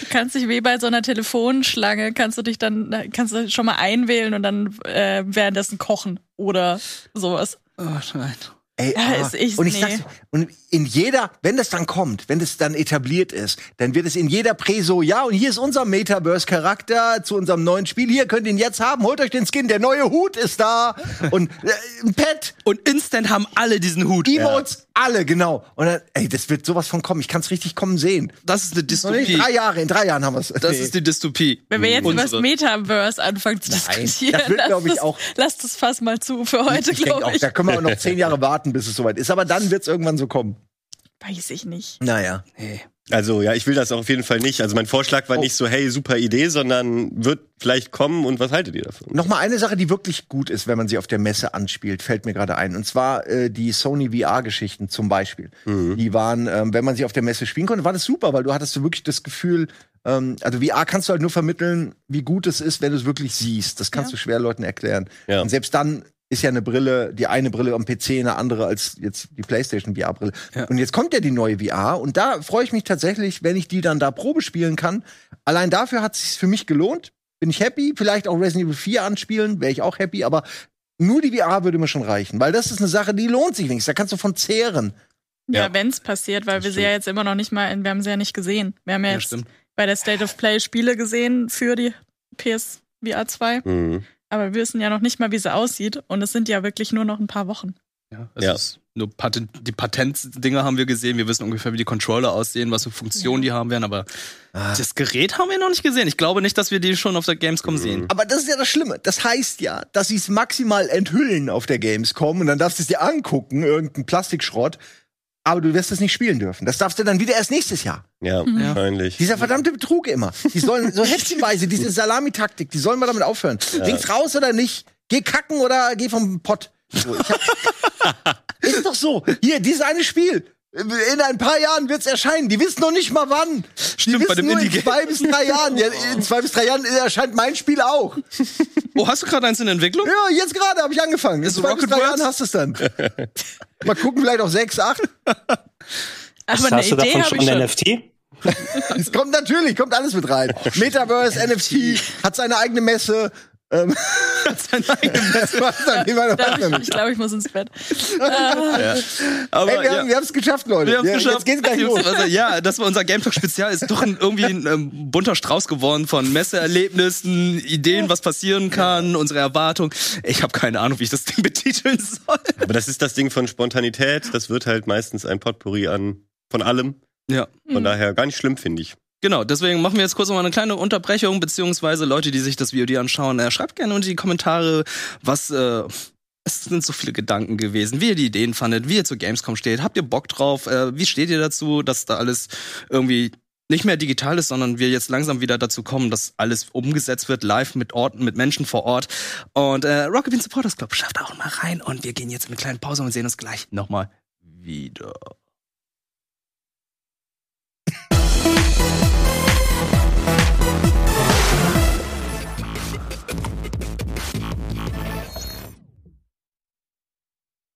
Du kannst dich wie bei so einer Telefonschlange, kannst du dich dann, kannst du schon mal einwählen und dann äh, währenddessen kochen oder sowas. Oh nein. ey, Ja, aber, ist ich- und ich nee. sag's, dir, und in jeder, wenn das dann kommt, wenn das dann etabliert ist, dann wird es in jeder Prä so, ja, und hier ist unser Metaverse-Charakter zu unserem neuen Spiel. Hier könnt ihr ihn jetzt haben. Holt euch den Skin. Der neue Hut ist da. Und äh, ein Pet, Und instant haben alle diesen Hut. Emotes, alle, genau. Und dann, ey, das wird sowas von kommen. Ich kann es richtig kommen sehen. Das ist eine Dystopie. drei Jahre, in drei Jahren haben wir es. Das ist die Dystopie. Wenn wir jetzt über das Unsere. Metaverse anfangen zu Nein, diskutieren, das wird, glaub ich, lasst, auch- das, lasst das Fass mal zu für heute, ich glaube auch, ich. da können wir auch noch zehn Jahre warten, bis es soweit ist. Aber dann wird es irgendwann so kommen. Weiß ich nicht. Naja. Nee. Also ja, ich will das auf jeden Fall nicht. Also mein Vorschlag war nicht so, hey, super Idee, sondern wird vielleicht kommen und was haltet ihr davon? Noch mal eine Sache, die wirklich gut ist, wenn man sie auf der Messe anspielt, fällt mir gerade ein. Und zwar äh, die Sony VR-Geschichten zum Beispiel. Die waren, ähm, wenn man sie auf der Messe spielen konnte, war das super, weil du hattest so wirklich das Gefühl, ähm, also VR kannst du halt nur vermitteln, wie gut es ist, wenn du es wirklich siehst. Das kannst Ja. du schwer Leuten erklären. Ja. Und selbst dann ist ja eine Brille, die eine Brille am PC, eine andere als jetzt die PlayStation VR-Brille. Ja. Und jetzt kommt ja die neue VR und da freue ich mich tatsächlich, wenn ich die dann da Probe spielen kann. Allein dafür hat es sich für mich gelohnt. Bin ich happy. Vielleicht auch Resident Evil 4 anspielen, wäre ich auch happy. Aber nur die VR würde mir schon reichen, weil das ist eine Sache, die lohnt sich wenigstens. Da kannst du von zehren. Ja, Ja. wenn's passiert, weil wir sie ja jetzt immer noch nicht mal, wir haben sie ja nicht gesehen. Wir haben ja, Ja, jetzt stimmt. bei der State of Play Spiele gesehen für die PS VR 2, Mhm. Aber wir wissen ja noch nicht mal, wie sie aussieht und es sind ja wirklich nur noch ein paar Wochen. Ja, es Ja. ist nur Patent, die Patentdinger haben wir gesehen. Wir wissen ungefähr, wie die Controller aussehen, was für Funktionen die haben werden, aber das Gerät haben wir noch nicht gesehen. Ich glaube nicht, dass wir die schon auf der Gamescom sehen. Aber das ist ja das Schlimme. Das heißt ja, dass sie es maximal enthüllen auf der Gamescom und dann darfst du es dir angucken, irgendein Plastikschrott. Aber du wirst es nicht spielen dürfen. Das darfst du dann wieder erst nächstes Jahr. Ja, wahrscheinlich. Dieser verdammte Betrug immer. Die sollen so häppchenweise, diese Salamitaktik, die sollen mal damit aufhören. Links raus oder nicht? Geh kacken oder geh vom Pott. So, ich hab, ist doch so. Hier, dieses eine Spiel. In ein paar Jahren wird's erscheinen. Die wissen noch nicht mal wann. Die Stimmt, bei wissen dem nur in zwei bis drei Jahren. Ja, in zwei bis drei Jahren erscheint mein Spiel auch. Oh, hast du gerade eins in Entwicklung? Ja, jetzt gerade habe ich angefangen. In Ist zwei bis Rocket drei Works? Jahren hast du es dann. Mal gucken, vielleicht auch sechs, acht. Aber eine Hast du Idee davon habe schon ich schon. NFT? Es kommt natürlich, kommt alles mit rein. Metaverse, NFT, hat seine eigene Messe. Ähm, was dann immer noch Darf ich damit. ich glaube, ich muss ins Bett. Aber Hey, wir, haben, haben es geschafft, Leute. Wir haben's Ja, geschafft. Jetzt geht's gleich los. Also, ja, das war unser Game Talk Spezial. Ist doch ein, irgendwie ein ähm, bunter Strauß geworden von Messeerlebnissen, Ideen, was passieren kann, unsere Erwartungen. Ich habe keine Ahnung, wie ich das Ding betiteln soll. Aber das ist das Ding von Spontanität. Das wird halt meistens ein Potpourri an von allem. Ja. Von daher gar nicht schlimm, finde ich. Genau, deswegen machen wir jetzt kurz noch mal eine kleine Unterbrechung, beziehungsweise Leute, die sich das VOD anschauen, äh, schreibt gerne unter die Kommentare, was, äh, es sind so viele Gedanken gewesen, wie ihr die Ideen fandet, wie ihr zu Gamescom steht, habt ihr Bock drauf, äh, wie steht ihr dazu, dass da alles irgendwie nicht mehr digital ist, sondern wir jetzt langsam wieder dazu kommen, dass alles umgesetzt wird, live mit Orten, mit Menschen vor Ort. Und äh, Rocket Bean Supporters Club schafft auch mal rein und wir gehen jetzt in eine kleine Pause und sehen uns gleich nochmal wieder.